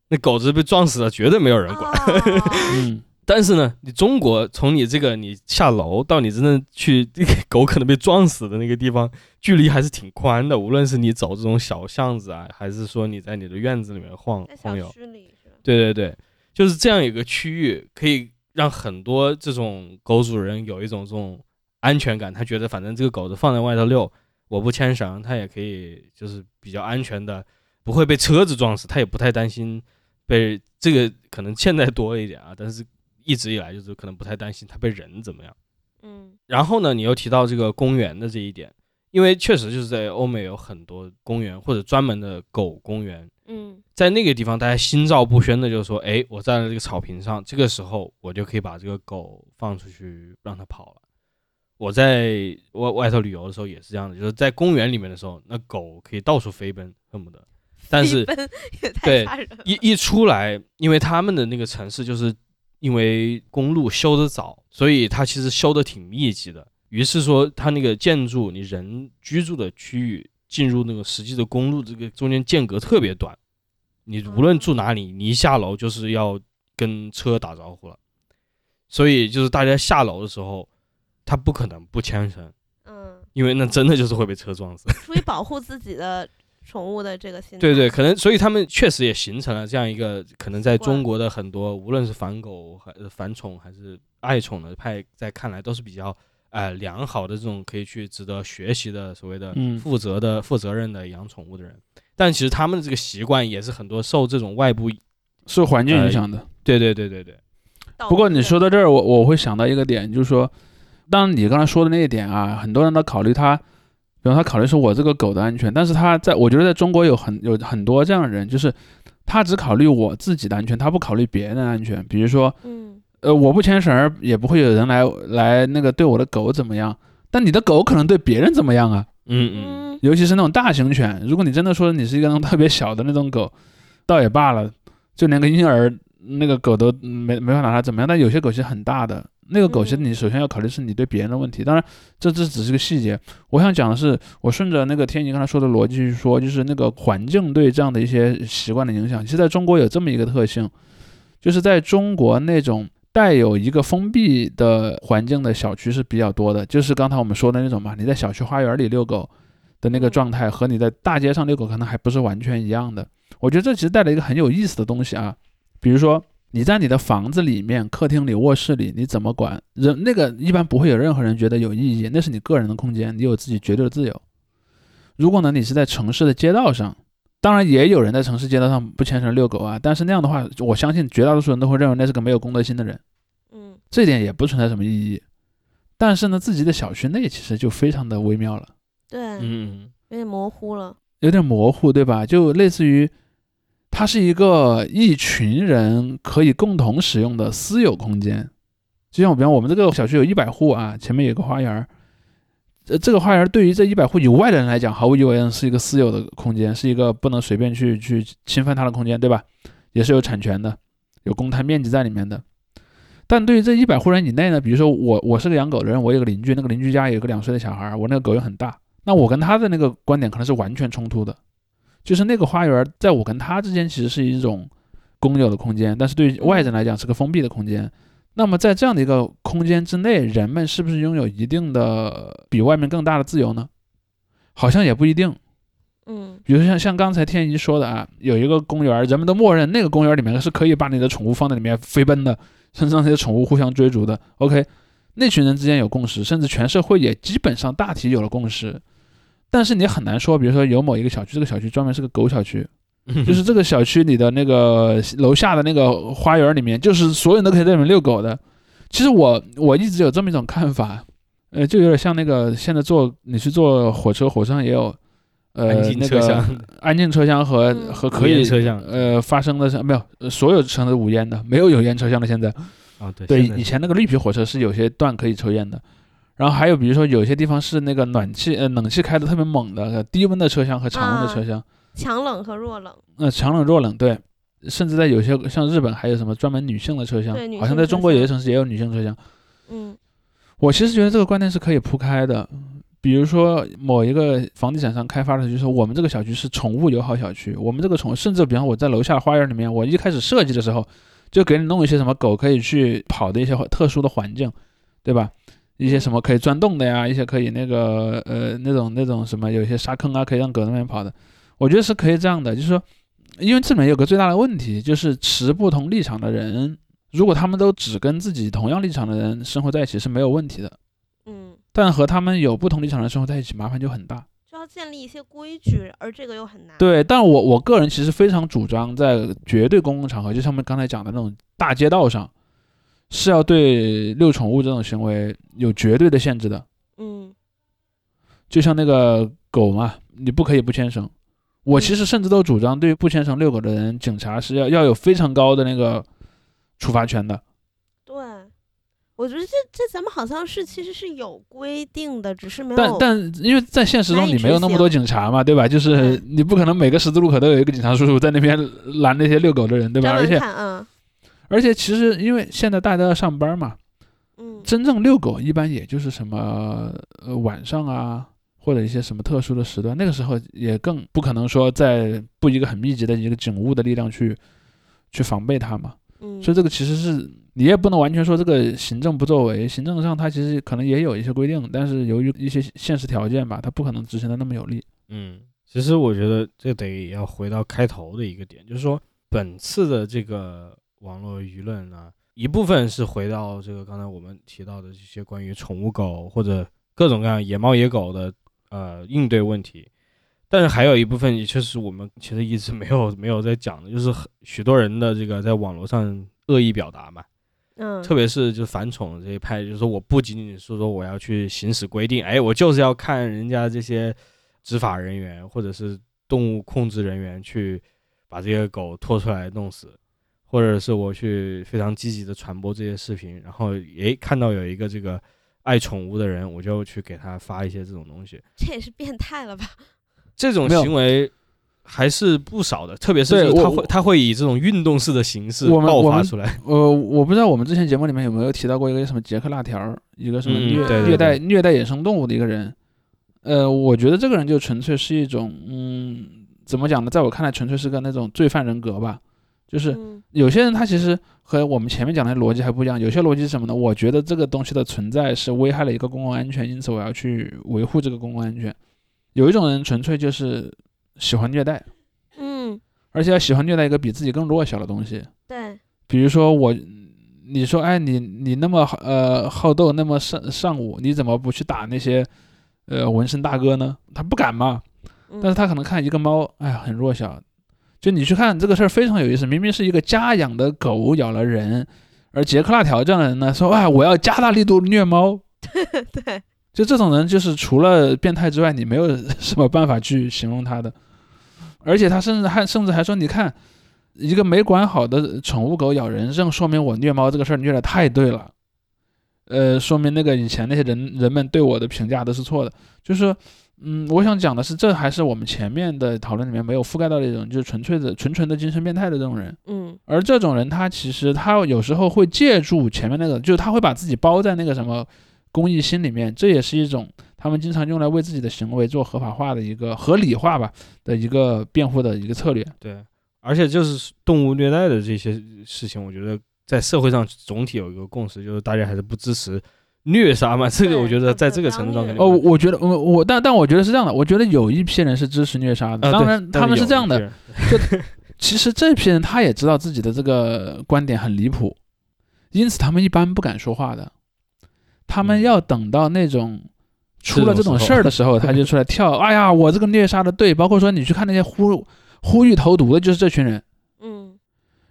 那狗子被撞死了，绝对没有人管。哦 [LAUGHS] 嗯，但是呢，你中国从你这个你下楼到你真正去狗可能被撞死的那个地方，距离还是挺宽的。无论是你走这种小巷子啊，还是说你在你的院子里面晃晃悠，小区里？对对对，就是这样一个区域，可以让很多这种狗主人有一种这种安全感。他觉得反正这个狗子放在外头遛，我不牵绳，它也可以就是比较安全的，不会被车子撞死，他也不太担心被这个可能现在多一点啊，但是一直以来就是可能不太担心它被人怎么样。嗯然后呢，你又提到这个公园的这一点，因为确实就是在欧美有很多公园或者专门的狗公园，嗯在那个地方，大家心照不宣的就说：“哎，我站在这个草坪上，这个时候我就可以把这个狗放出去让它跑了。”我在外外头旅游的时候也是这样的，就是在公园里面的时候，那狗可以到处飞奔，恨不得。[LAUGHS] 但是对。一一出来，因为他们的那个城市就是因为公路修得早，所以它其实修得挺密集的。于是说，它那个建筑，你人居住的区域进入那个实际的公路，这个中间间隔特别短。你无论住哪里，你一下楼就是要跟车打招呼了。所以就是大家下楼的时候，他不可能不牵绳，嗯，因为那真的就是会被车撞死。出于保护自己的宠物的这个心态。对对，可能所以他们确实也形成了这样一个，可能在中国的很多，无论是反狗还是反宠还是爱宠的派，在看来都是比较呃良好的这种可以去值得学习的所谓的嗯负责的、负责任的养宠物的人。但其实他们的这个习惯也是很多受这种外部，受环境影响的。对对对对对，不过你说到这儿，我我会想到一个点，就是说，当然你刚才说的那一点啊，很多人都考虑他，比方他考虑是我这个狗的安全，但是他在我觉得在中国有很有很多这样的人，就是他只考虑我自己的安全，他不考虑别人的安全。比如说，嗯呃，我不牵绳儿，也不会有人来来那个对我的狗怎么样，但你的狗可能对别人怎么样啊？嗯嗯，嗯尤其是那种大型犬，如果你真的说你是一个那种特别小的那种狗，[LAUGHS] 倒也罢了，就连个婴儿那个狗都没没法拿它怎么样。但有些狗其实很大的，那个狗其实嗯你首先要考虑是你对别人的问题。当然，这这只是个细节。我想讲的是，我顺着那个天怡刚才说的逻辑去说，就是那个环境对这样的一些习惯的影响。其实在中国有这么一个特性，就是在中国那种。带有一个封闭的环境的小区是比较多的，就是刚才我们说的那种嘛，你在小区花园里遛狗，的那个状态和你在大街上遛狗可能还不是完全一样的。我觉得这其实带来一个很有意思的东西啊，比如说你在你的房子里面、客厅里、卧室里，你怎么管人？那个一般不会有任何人觉得有意义，那是你个人的空间，你有自己绝对的自由。如果呢，你是在城市的街道上，当然也有人在城市街道上不牵绳遛狗啊，但是那样的话，我相信绝大多数人都会认为那是个没有公德心的人，嗯这点也不存在什么意义。但是呢，自己的小区内其实就非常的微妙了。对，嗯有点模糊了。有点模糊，对吧？就类似于，它是一个一群人可以共同使用的私有空间，就像我比方我们这个小区有一百户啊，前面有个花园儿，呃，这个花园对于这一百户以外的人来讲，毫无疑问是一个私有的空间，是一个不能随便去去侵犯它的空间，对吧？也是有产权的，有公摊面积在里面的。但对于这一百户人以内呢，比如说我我是个养狗的人，我有个邻居，那个邻居家有个两岁的小孩，我那个狗又很大，那我跟他的那个观点可能是完全冲突的，就是那个花园在我跟他之间其实是一种公有的空间，但是对于外人来讲是个封闭的空间。那么在这样的一个空间之内，人们是不是拥有一定的比外面更大的自由呢？好像也不一定。嗯比如像像刚才天一说的啊，有一个公园，人们都默认那个公园里面是可以把你的宠物放在里面飞奔的，甚至让这些宠物互相追逐的。OK，那群人之间有共识，甚至全社会也基本上大体有了共识。但是你很难说，比如说有某一个小区，这个小区专门是个狗小区，[LAUGHS] 就是这个小区里的那个楼下的那个花园里面，就是所有人都可以在里面遛狗的。其实我我一直有这么一种看法，呃，就有点像那个现在坐你去坐火车，火车上也有，呃，安静那个车厢安静车厢和、嗯和可以车厢呃发生的是没有，呃所有车都是无烟的，没有有烟车厢的。现在啊，对对以前那个绿皮火车是有些段可以抽烟的，然后还有比如说有些地方是那个暖气呃冷气开的特别猛的呃低温的车厢和常温的车厢。强冷和弱冷，呃，强冷弱冷，对，甚至在有些像日本还有什么专门女性的车厢对，好像在中国有些城市也有女性车厢。嗯我其实觉得这个观念是可以铺开的，比如说某一个房地产商开发的，就是说我们这个小区是宠物友好小区，我们这个宠，甚至比方我在楼下花园里面，我一开始设计的时候就给你弄一些什么狗可以去跑的一些特殊的环境，对吧？一些什么可以钻洞的呀，一些可以那个呃那种那种什么，有一些沙坑啊，可以让狗在那边跑的。我觉得是可以这样的，就是说，因为这里面有个最大的问题，就是持不同立场的人，如果他们都只跟自己同样立场的人生活在一起是没有问题的，嗯，但和他们有不同立场的人生活在一起，麻烦就很大。就要建立一些规矩，而这个又很难。，对，但我我个人其实非常主张，在绝对公共场合，就像我们刚才讲的那种大街道上，是要对遛宠物这种行为有绝对的限制的。嗯就像那个狗嘛，你不可以不牵绳。我其实甚至都主张，对于不牵绳遛狗的人，警察是要要有非常高的那个处罚权的。对，我觉得这这咱们好像是其实是有规定的，只是没有。但但因为在现实中你没有那么多警察嘛，对吧？就是你不可能每个十字路口都有一个警察叔叔在那边拦那些遛狗的人，对吧？而且嗯而且其实因为现在大家都要上班嘛，嗯真正遛狗一般也就是什么呃晚上啊，或者一些什么特殊的时段，那个时候也更不可能说在布一个很密集的一个警务的力量去去防备它嘛。嗯，所以这个其实是你也不能完全说这个行政不作为，行政上它其实可能也有一些规定，但是由于一些现实条件吧，它不可能执行的那么有力。嗯，其实我觉得这得要回到开头的一个点，就是说本次的这个网络舆论呢，一部分是回到这个刚才我们提到的这些关于宠物狗或者各种各样野猫野狗的呃应对问题，但是还有一部分也确实我们其实一直没有没有在讲的，就是很许多人的这个在网络上恶意表达嘛，嗯，特别是就反宠这一派，就是说我不仅仅是说我要去行使规定，哎，我就是要看人家这些执法人员或者是动物控制人员去把这些狗拖出来弄死，或者是我去非常积极的传播这些视频，然后诶看到有一个这个爱宠物的人，我就去给他发一些这种东西，这也是变态了吧？[LAUGHS] 这种行为。还是不少的，特别是是他会他会以这种运动式的形式爆发出来。呃，我不知道我们之前节目里面有没有提到过一个什么杰克辣条，一个什么嗯虐、对对虐待虐待野生动物的一个人。呃，我觉得这个人就纯粹是一种，嗯，怎么讲呢？在我看来，纯粹是个那种罪犯人格吧。就是嗯有些人他其实和我们前面讲的逻辑还不一样。有些逻辑是什么呢？我觉得这个东西的存在是危害了一个公共安全，因此我要去维护这个公共安全。有一种人纯粹就是喜欢虐待，嗯，而且要喜欢虐待一个比自己更弱小的东西。对，比如说我，你说，哎，你你那么呃好斗，那么上上武，你怎么不去打那些呃纹身大哥呢？他不敢嘛，嗯但是他可能看一个猫，哎呀，很弱小。就你去看这个事儿非常有意思，明明是一个家养的狗咬了人，而杰克辣条这样的人呢，说，哎，我要加大力度虐猫。[LAUGHS] 对，就这种人，就是除了变态之外，你没有 [LAUGHS] 什么办法去形容他的。而且他甚至还甚至还说，你看，一个没管好的宠物狗咬人，正说明我虐猫这个事儿虐的太对了。呃，说明那个以前那些人人们对我的评价都是错的。就是，嗯，我想讲的是，这还是我们前面的讨论里面没有覆盖到的一种，就是纯粹的、纯纯的精神变态的这种人。嗯而这种人，他其实他有时候会借助前面那个，就是他会把自己包在那个什么公益心里面，这也是一种他们经常用来为自己的行为做合法化的一个合理化吧的一个辩护的一个策略。对，而且就是动物虐待的这些事情，我觉得在社会上总体有一个共识，就是大家还是不支持虐杀嘛。这个我觉得在这个程度上哦，我觉得我我但但我觉得是这样的，我觉得有一批人是支持虐杀的，当然他们是这样的，但有一批人其实这批人他也知道自己的这个观点很离谱，因此他们一般不敢说话的，他们嗯要等到那种出了这种事儿的时候，他就出来跳，哎呀，我这个虐杀的对，包括说你去看那些呼呼吁投毒的，就是这群人。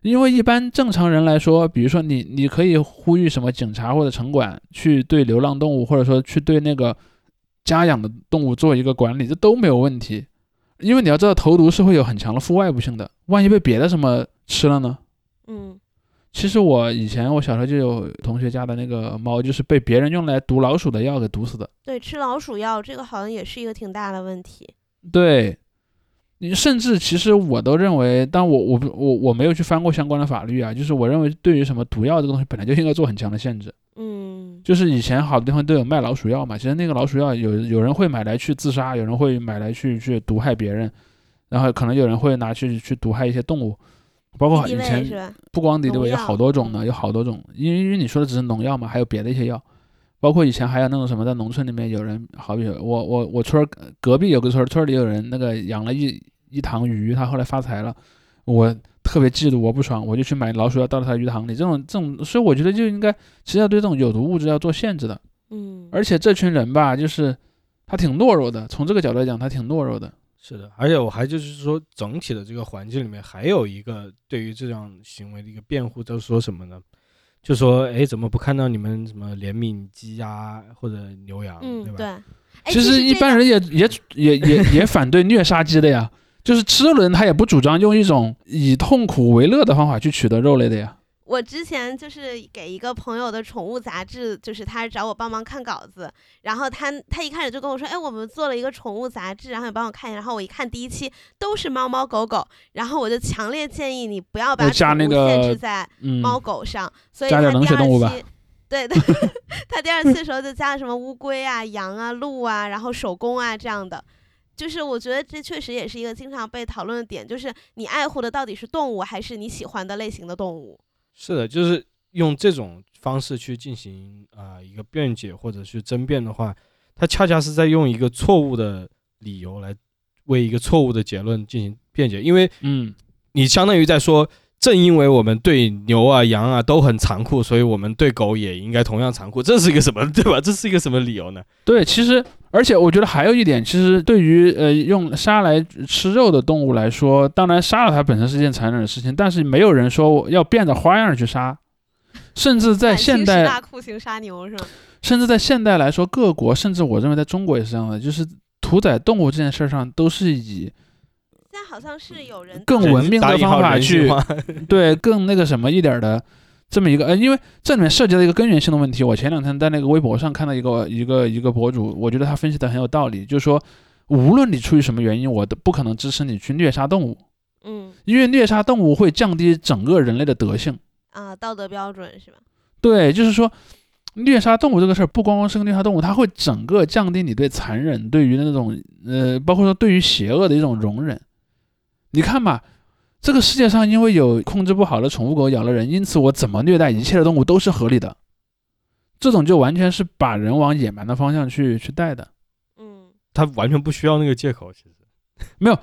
嗯因为一般正常人来说，比如说你，你可以呼吁什么警察或者城管去对流浪动物，或者说去对那个家养的动物做一个管理，这都没有问题。因为你要知道，投毒是会有很强的负外部性的，万一被别的什么吃了呢？嗯其实我以前我小时候就有同学家的那个猫，就是被别人用来毒老鼠的药给毒死的。对，吃老鼠药这个好像也是一个挺大的问题。对，你甚至其实我都认为，但我我不我我没有去翻过相关的法律啊，就是我认为对于什么毒药这个东西，本来就应该做很强的限制。嗯就是以前好多地方都有卖老鼠药嘛，其实那个老鼠药有有人会买来去自杀，有人会买来去去毒害别人，然后可能有人会拿去去毒害一些动物，包括以前？不光敌对有好多种呢，有好多种，因为因为你说的只是农药嘛，还有别的一些药，包括以前还有那种什么在农村里面有人，好比我我我村儿隔壁有个村儿，村儿里有人那个养了一一塘鱼，他后来发财了，我特别嫉妒，我不爽，我就去买老鼠药倒到他鱼塘里，这种这种，所以我觉得就应该其实要对这种有毒物质要做限制的，嗯，而且这群人吧，就是他挺懦弱的，从这个角度来讲，他挺懦弱的。是的，而且我还就是说，整体的这个环境里面还有一个对于这样行为的一个辩护，就是说什么呢？就说，哎，怎么不看到你们什么怜悯鸡鸭或者牛羊，对吧？其实一般人也也也也 [LAUGHS] 也反对虐杀鸡的呀，就是吃肉的人他也不主张用一种以痛苦为乐的方法去取得肉类的呀。我之前就是给一个朋友的宠物杂志，就是他找我帮忙看稿子，然后他他一开始就跟我说，哎，我们做了一个宠物杂志，然后你帮我看一下。然后我一看第一期都是猫猫狗狗，然后我就强烈建议你不要把宠物那个限制在嗯，猫狗上，所以他第二期。对对，[LAUGHS] 他第二期的时候就加了什么乌龟啊、羊啊、鹿啊，然后手工啊这样的。就是我觉得这确实也是一个经常被讨论的点，就是你爱护的到底是动物还是你喜欢的类型的动物？是的，就是用这种方式去进行啊、呃一个辩解或者去争辩的话，他恰恰是在用一个错误的理由来为一个错误的结论进行辩解，因为嗯，你相当于在说，正因为我们对牛啊、羊啊都很残酷，所以我们对狗也应该同样残酷，这是一个什么，对吧？这是一个什么理由呢？对，其实而且我觉得还有一点，其实对于呃用杀来吃肉的动物来说，当然杀了它本身是一件残忍的事情，但是没有人说要变着花样去杀，甚至在现代大酷刑杀牛是吗？甚至在现代来说，各国甚至我认为在中国也是这样的，就是屠宰动物这件事儿上都是以现在好像是有人更文明的方法去对更那个什么一点儿的这么一个呃，因为这里面涉及到一个根源性的问题。我前两天在那个微博上看到一个一个一个博主，我觉得他分析的很有道理，就是说，无论你出于什么原因，我都不可能支持你去虐杀动物，嗯因为虐杀动物会降低整个人类的德性。啊道德标准是吧？对，就是说，虐杀动物这个事儿，不光光是个虐杀动物，它会整个降低你对残忍、对于那种呃，包括说对于邪恶的一种容忍。你看吧，这个世界上因为有控制不好的宠物狗咬了人，因此我怎么虐待一切的动物都是合理的。这种就完全是把人往野蛮的方向去去带的。嗯他完全不需要那个借口，其实没有，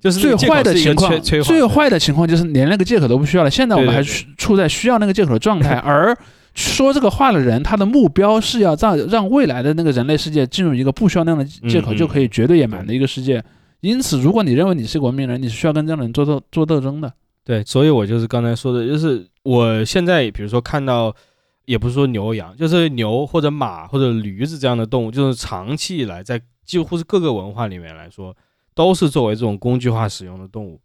就是最坏的情况，最坏的情况就是连那个借口都不需要了。现在我们还处处在需要那个借口的状态，[LAUGHS] 而说这个话的人，他的目标是要让让未来的那个人类世界进入一个不需要那样的借口就可以绝对野蛮的一个世界。因此，如果你认为你是文明人，你是需要跟这样的人做斗做斗争的。对，所以我就是刚才说的，就是我现在比如说看到，也不是说牛羊，就是牛或者马或者驴子这样的动物，就是长期以来在几乎是各个文化里面来说，都是作为这种工具化使用的动物，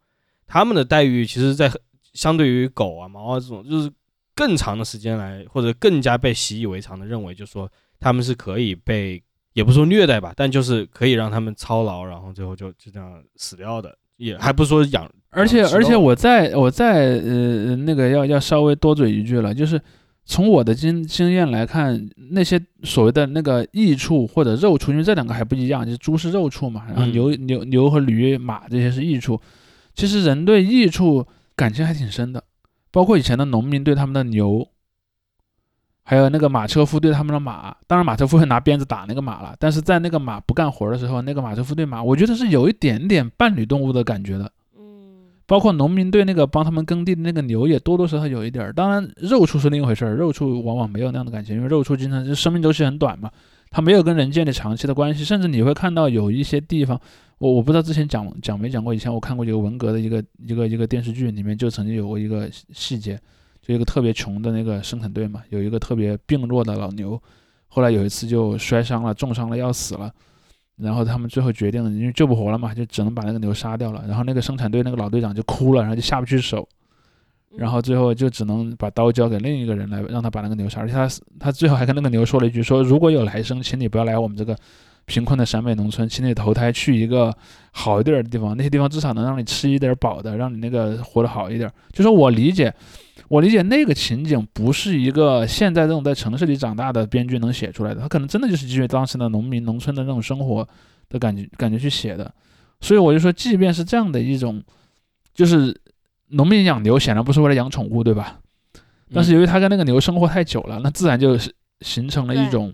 它们的待遇其实在相对于狗啊、猫啊这种，就是更长的时间来，或者更加被习以为常的认为，就是说他们是可以被，也不说虐待吧，但就是可以让他们操劳，然后最后就就这样死掉的，也还不是说养，而且而且我再我再呃那个要要稍微多嘴一句了，就是从我的经经验来看，那些所谓的那个益处或者肉处，因为这两个还不一样，就是猪是肉处嘛，然后嗯牛、牛牛和驴马这些是益处。其实人对益处感情还挺深的，包括以前的农民对他们的牛，还有那个马车夫对他们的马。当然，马车夫会拿鞭子打那个马了，但是在那个马不干活的时候，那个马车夫对马，我觉得是有一点点伴侣动物的感觉的。嗯包括农民对那个帮他们耕地的那个牛也多多少少有一点儿。当然，肉畜是另一回事儿，肉畜往往没有那样的感情，因为肉畜经常就生命周期很短嘛，它没有跟人建立长期的关系。甚至你会看到有一些地方，我我不知道之前讲讲没讲过，以前我看过一个文革的一个一个一个电视剧，里面就曾经有过一个细细节，就一个特别穷的那个生产队嘛，有一个特别病弱的老牛，后来有一次就摔伤了，重伤了要死了。然后他们最后决定，因为救不活了嘛，就只能把那个牛杀掉了。然后那个生产队那个老队长就哭了，然后就下不去手，然后最后就只能把刀交给另一个人来让他把那个牛杀。而且他他最后还跟那个牛说了一句：说如果有来生，请你不要来我们这个贫困的陕北农村，请你投胎去一个好一点的地方，那些地方至少能让你吃一点饱的，让你那个活得好一点。就说我理解，我理解那个情景不是一个现在这种在城市里长大的编剧能写出来的，他可能真的就是基于当时的农民农村的那种生活的感觉感觉去写的。所以我就说，即便是这样的一种，就是农民养牛显然不是为了养宠物，对吧？但是由于他跟那个牛生活太久了，那自然就是形成了一种，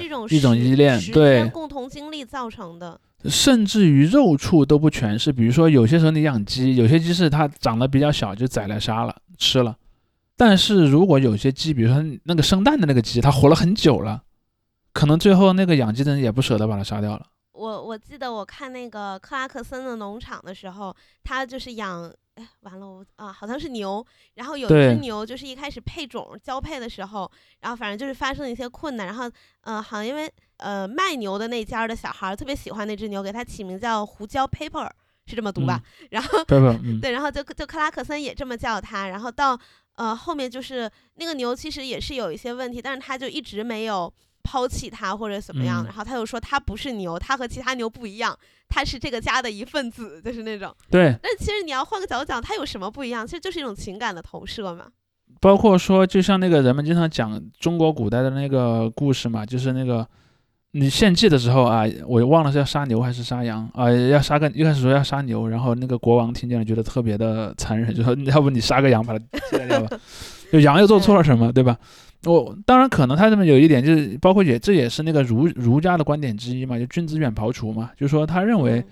一种一种依恋对共同经历造成的。甚至于肉畜都不全是。比如说，有些时候你养鸡，有些鸡是它长得比较小就宰来杀了吃了，但是如果有些鸡，比如说那个生蛋的那个鸡，它活了很久了，可能最后那个养鸡的人也不舍得把它杀掉了。我我记得我看那个克拉克森的农场的时候，他就是养，哎，完了我啊，好像是牛，然后有一只牛就是一开始配种交配的时候，然后反正就是发生了一些困难，然后呃，好像因为呃卖牛的那家儿的小孩儿特别喜欢那只牛，给它起名叫胡椒 Paper，是这么读吧？然后对，然后就就克拉克森也这么叫它，然后到呃后面就是那个牛其实也是有一些问题，但是他就一直没有抛弃它或者怎么样，嗯然后他又说他不是牛，他和其他牛不一样，他是这个家的一份子，就是那种。对，但其实你要换个角度讲，它有什么不一样？其实就是一种情感的投射嘛。包括说，就像那个人们经常讲中国古代的那个故事嘛，就是那个你献祭的时候啊，我忘了是要杀牛还是杀羊啊，要杀个一开始说要杀牛，然后那个国王听见了觉得特别的残忍，就说要不你杀个羊把它替代掉吧，[LAUGHS] 就羊又做错了什么，对吧？我当然可能他这么有一点就是，包括也这也是那个儒儒家的观点之一嘛，就君子远庖厨嘛，就是说他认为。嗯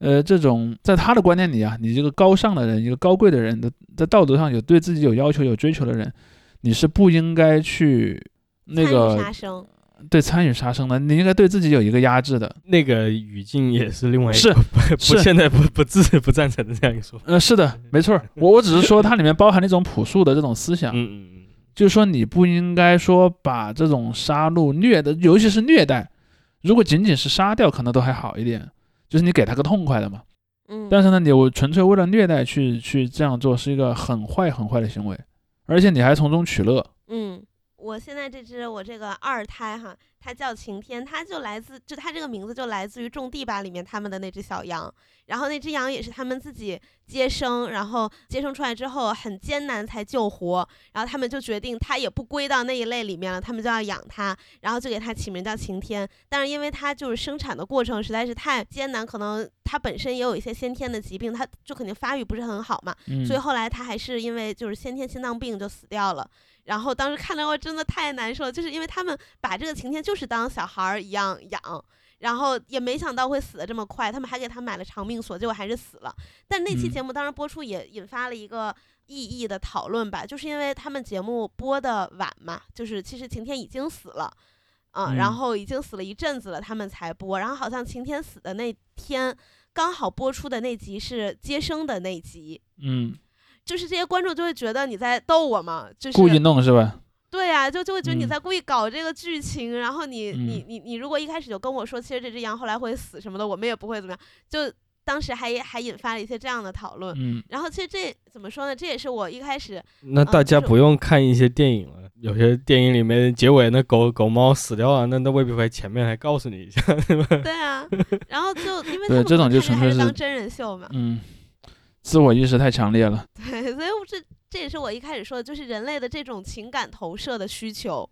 呃，这种在他的观念里啊，你这个高尚的人，一个高贵的人的，在道德上有对自己有要求、有追求的人，你是不应该去那个对参与杀生的，你应该对自己有一个压制的。那个语境也是另外一是个 [LAUGHS] 不不是现在不不自不赞成的这样一个说法。呃，是的，[LAUGHS] 没错儿，我我只是说它里面包含了一种朴素的这种思想，嗯嗯嗯，就是说你不应该说把这种杀戮虐的，尤其是虐待，如果仅仅是杀掉，可能都还好一点，就是你给他个痛快的嘛。嗯，但是呢，你我纯粹为了虐待去去这样做，是一个很坏很坏的行为，而且你还从中取乐。嗯，我现在这只我这个二胎哈，它叫晴天，它就来自就它这个名字就来自于种地吧里面他们的那只小羊，然后那只羊也是他们自己接生，然后接生出来之后很艰难才救活，然后他们就决定它也不归到那一类里面了，他们就要养它，然后就给它起名叫晴天。但是因为它就是生产的过程实在是太艰难，可能它本身也有一些先天的疾病，它就肯定发育不是很好嘛，嗯，所以后来它还是因为就是先天心脏病就死掉了。然后当时看了我真的太难受了，就是因为他们把这个晴天就是当小孩儿一样养，然后也没想到会死的这么快，他们还给他买了长命锁，结果还是死了。但那期嗯节目当时播出也引发了一个意义的讨论吧，就是因为他们节目播的晚嘛，就是其实晴天已经死了。嗯，嗯然后已经死了一阵子了，他们才播。然后好像晴天死的那天，刚好播出的那集是接生的那集，嗯，就是这些观众就会觉得你在逗我嘛，就是故意弄是吧？对呀、就就会觉得你嗯在故意搞这个剧情，然后你你嗯你你如果一开始就跟我说，其实这只羊后来会死什么的，我们也不会怎么样，就当时还还引发了一些这样的讨论。嗯，然后其实这怎么说呢？这也是我一开始那大家不用看一些电影了，有些电影里面结尾那狗狗猫死掉了，那那未必会前面还告诉你一下，对吧？对啊，然后就因为这种就纯粹是当真人秀嘛，嗯，自我意识太强烈了。[LAUGHS] 对，所以我这这也是我一开始说的，就是人类的这种情感投射的需求，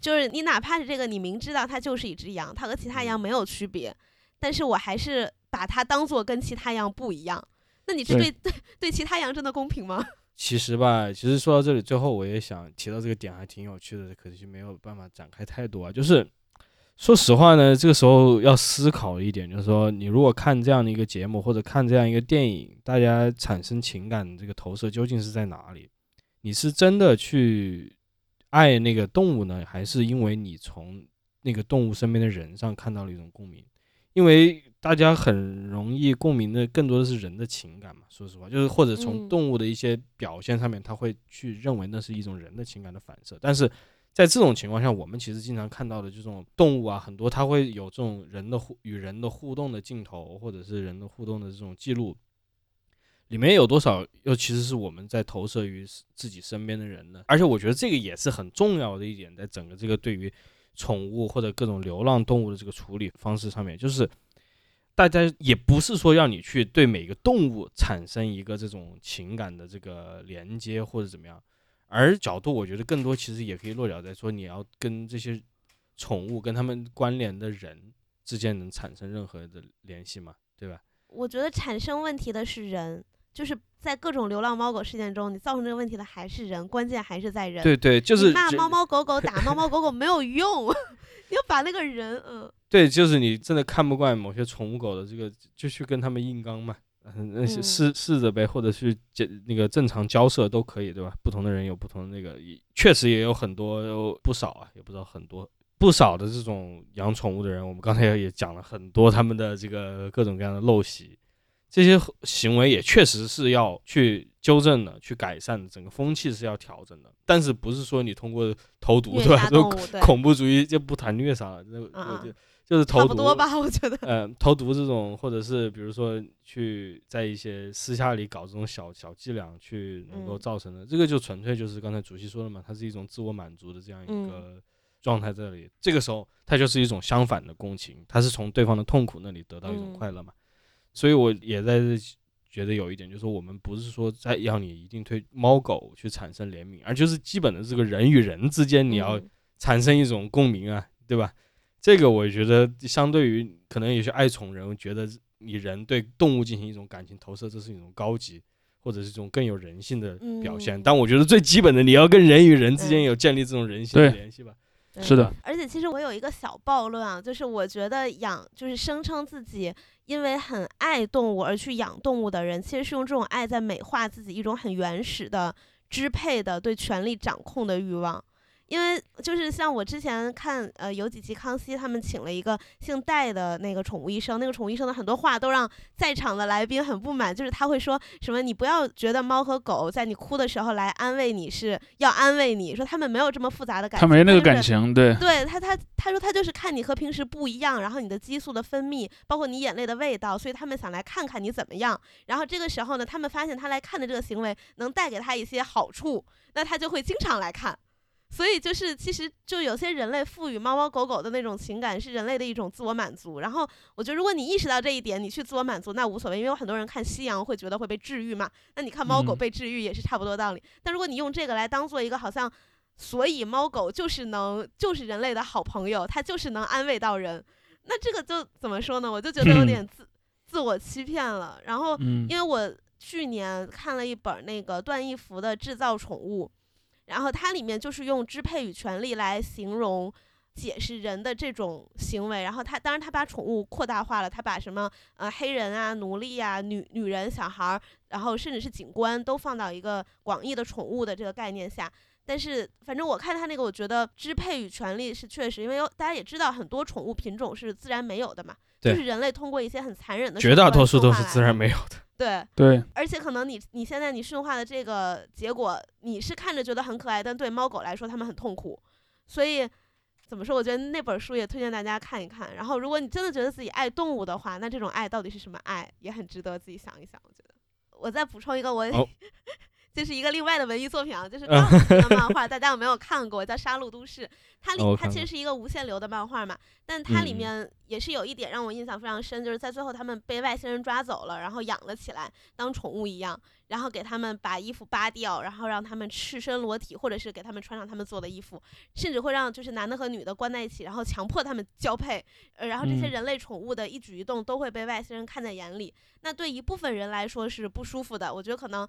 就是你哪怕是这个，你明知道它就是一只羊，它和其他羊没有区别，但是我还是把它当做跟其他羊不一样。那你这对对对 [LAUGHS] 对其他羊真的公平吗？[LAUGHS] 其实吧，其实说到这里，最后我也想提到这个点，还挺有趣的，可惜没有办法展开太多啊。就是说实话呢，这个时候要思考一点，就是说，你如果看这样的一个节目或者看这样一个电影，大家产生情感这个投射究竟是在哪里？你是真的去爱那个动物呢，还是因为你从那个动物身边的人上看到了一种共鸣？因为大家很容易共鸣的更多的是人的情感嘛，说实话，就是或者从嗯动物的一些表现上面，他会去认为那是一种人的情感的反射。但是在这种情况下，我们其实经常看到的这种动物啊，很多它会有这种人的互与人的互动的镜头，或者是人的互动的这种记录，里面有多少又其实是我们在投射于自己身边的人呢？而且我觉得这个也是很重要的一点，在整个这个对于宠物或者各种流浪动物的这个处理方式上面，就是大家也不是说让你去对每个动物产生一个这种情感的这个连接或者怎么样，而角度我觉得更多其实也可以落脚在说你要跟这些宠物跟他们关联的人之间能产生任何的联系嘛，对吧？我觉得产生问题的是人，就是在各种流浪猫狗事件中，你造成这个问题的还是人，关键还是在人。对对，就是骂猫猫狗狗，打猫猫狗狗没有用，[LAUGHS] 你要把那个人，嗯，对，就是你真的看不惯某些宠物狗的这个，就去跟他们硬刚嘛，嗯，那些嗯试试着呗，或者去交那个正常交涉都可以，对吧？不同的人有不同的那个，也确实也有很多有不少啊，也不知道很多不少的这种养宠物的人，我们刚才也讲了很多他们的这个各种各样的陋习，这些行为也确实是要去纠正的，去改善的，整个风气是要调整的，但是不是说你通过投毒虐对吧？说杀动物，对，恐怖主义就不谈虐杀了，那我嗯就就是投毒差不多吧，我觉得。呃，投毒这种，或者是比如说去在一些私下里搞这种小小伎俩，去能够嗯造成的，这个就纯粹就是刚才主席说的嘛，它是一种自我满足的这样一嗯个状态这里。这个时候，它就是一种相反的共情，它是从对方的痛苦那里得到一种嗯快乐嘛。所以我也在这觉得有一点，就是说我们不是说在要你一定对猫狗去产生怜悯，而就是基本的这个人与人之间，你要嗯产生一种共鸣啊，对吧？这个我觉得相对于可能有些爱宠人觉得你人对动物进行一种感情投射，这是一种高级或者是一种更有人性的表现。嗯但我觉得最基本的，你要跟人与人之间嗯有建立这种人性的联系吧。是的，而且其实我有一个小暴论啊，就是我觉得养就是声称自己因为很爱动物而去养动物的人，其实是用这种爱在美化自己一种很原始的支配的对权力掌控的欲望。因为就是像我之前看，呃，有几期康熙他们请了一个姓戴的那个宠物医生，那个宠物医生的很多话都让在场的来宾很不满，就是他会说什么你不要觉得猫和狗在你哭的时候来安慰你是要安慰你，说他们没有这么复杂的感情，他没那个感情，对，对他，他他说他就是看你和平时不一样，然后你的激素的分泌，包括你眼泪的味道，所以他们想来看看你怎么样。然后这个时候呢，他们发现他来看的这个行为能带给他一些好处，那他就会经常来看。所以就是，其实就有些人类赋予猫猫狗狗的那种情感，是人类的一种自我满足。然后我觉得，如果你意识到这一点，你去自我满足，那无所谓，因为有很多人看夕阳会觉得会被治愈嘛。那你看猫狗嗯被治愈也是差不多道理。但如果你用这个来当做一个好像所以猫狗就是能就是人类的好朋友，它就是能安慰到人。那这个就怎么说呢？我就觉得有点自自我欺骗了。然后，嗯因为我去年看了一本那个段义孚的《制造宠物》，然后它里面就是用支配与权力来形容。解释人的这种行为，然后他当然他把宠物扩大化了，他把什么呃黑人啊、奴隶啊、女女人、小孩儿，然后甚至是警官都放到一个广义的宠物的这个概念下。但是反正我看他那个，我觉得支配与权利是确实，因为有大家也知道很多宠物品种是自然没有的嘛，就是人类通过一些很残忍的绝大手段多数都是自然没有的。对，对，而且可能你你现在你驯化的这个结果，你是看着觉得很可爱，但对猫狗来说它们很痛苦，所以怎么说？我觉得那本书也推荐大家看一看。然后，如果你真的觉得自己爱动物的话，那这种爱到底是什么爱，也很值得自己想一想。我觉得，我再补充一个，我。这是一个另外的文艺作品啊，就是钢琴的漫画，[LAUGHS] 大家有没有看过？叫《杀戮都市》，它里它其实是一个无限流的漫画嘛，但它里面也是有一点让我印象非常深，就是在最后他们被外星人抓走了，然后养了起来，当宠物一样，然后给他们把衣服扒掉，然后让他们赤身裸体，或者是给他们穿上他们做的衣服，甚至会让就是男的和女的关在一起，然后强迫他们交配，呃，然后这些人类宠物的一举一动都会被外星人看在眼里，那对一部分人来说是不舒服的，我觉得可能。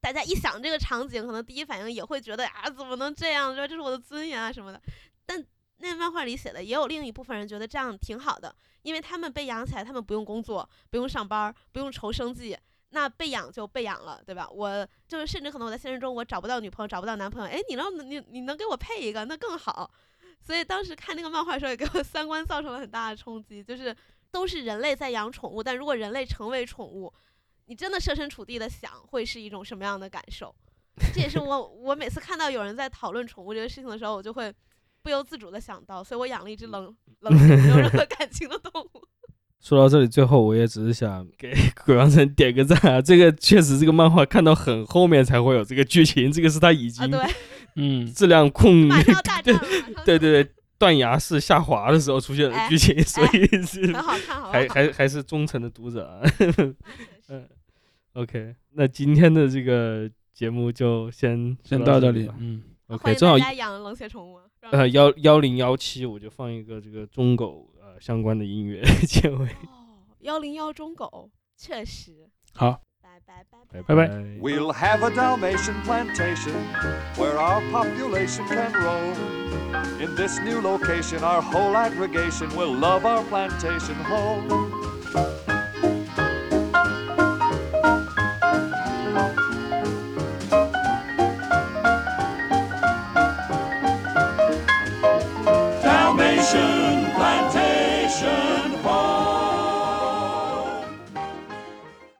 大家一想这个场景，可能第一反应也会觉得啊，怎么能这样？说这是我的尊严啊什么的。但那漫画里写的，也有另一部分人觉得这样挺好的，因为他们被养起来，他们不用工作，不用上班，不用愁生计，那被养就被养了，对吧？我就是甚至可能我在现实中我找不到女朋友，找不到男朋友，哎，你能你你能给我配一个，那更好。所以当时看那个漫画的时候，也给我 [LAUGHS] 三观造成了很大的冲击，就是都是人类在养宠物，但如果人类成为宠物。你真的设身处地的想，会是一种什么样的感受？这也是我我每次看到有人在讨论宠物这个事情的时候，我就会不由自主的想到，所以我养了一只冷冷没有任何 [LAUGHS] 感情的动物。[LAUGHS] 说到这里，最后我也只是想给鬼王城点个赞啊！这个确实，这个漫画看到很后面才会有这个剧情，这个是他已经嗯质量控对对对对断崖式下滑的时候出现的剧情，所以是很好看，还还还是忠诚的读者啊。[LAUGHS] 嗯。OK，那今天的这个节目就先先到这里。嗯，OK，正好养冷血宠物。呃，幺幺零幺七，我就放一个这个中狗呃相关的音乐结尾。哦，幺零幺中狗，确实。好，拜拜拜拜拜拜。We'll have a Dalmatian plantation where our population can roam. In this new location, our whole aggregation will love our plantation home.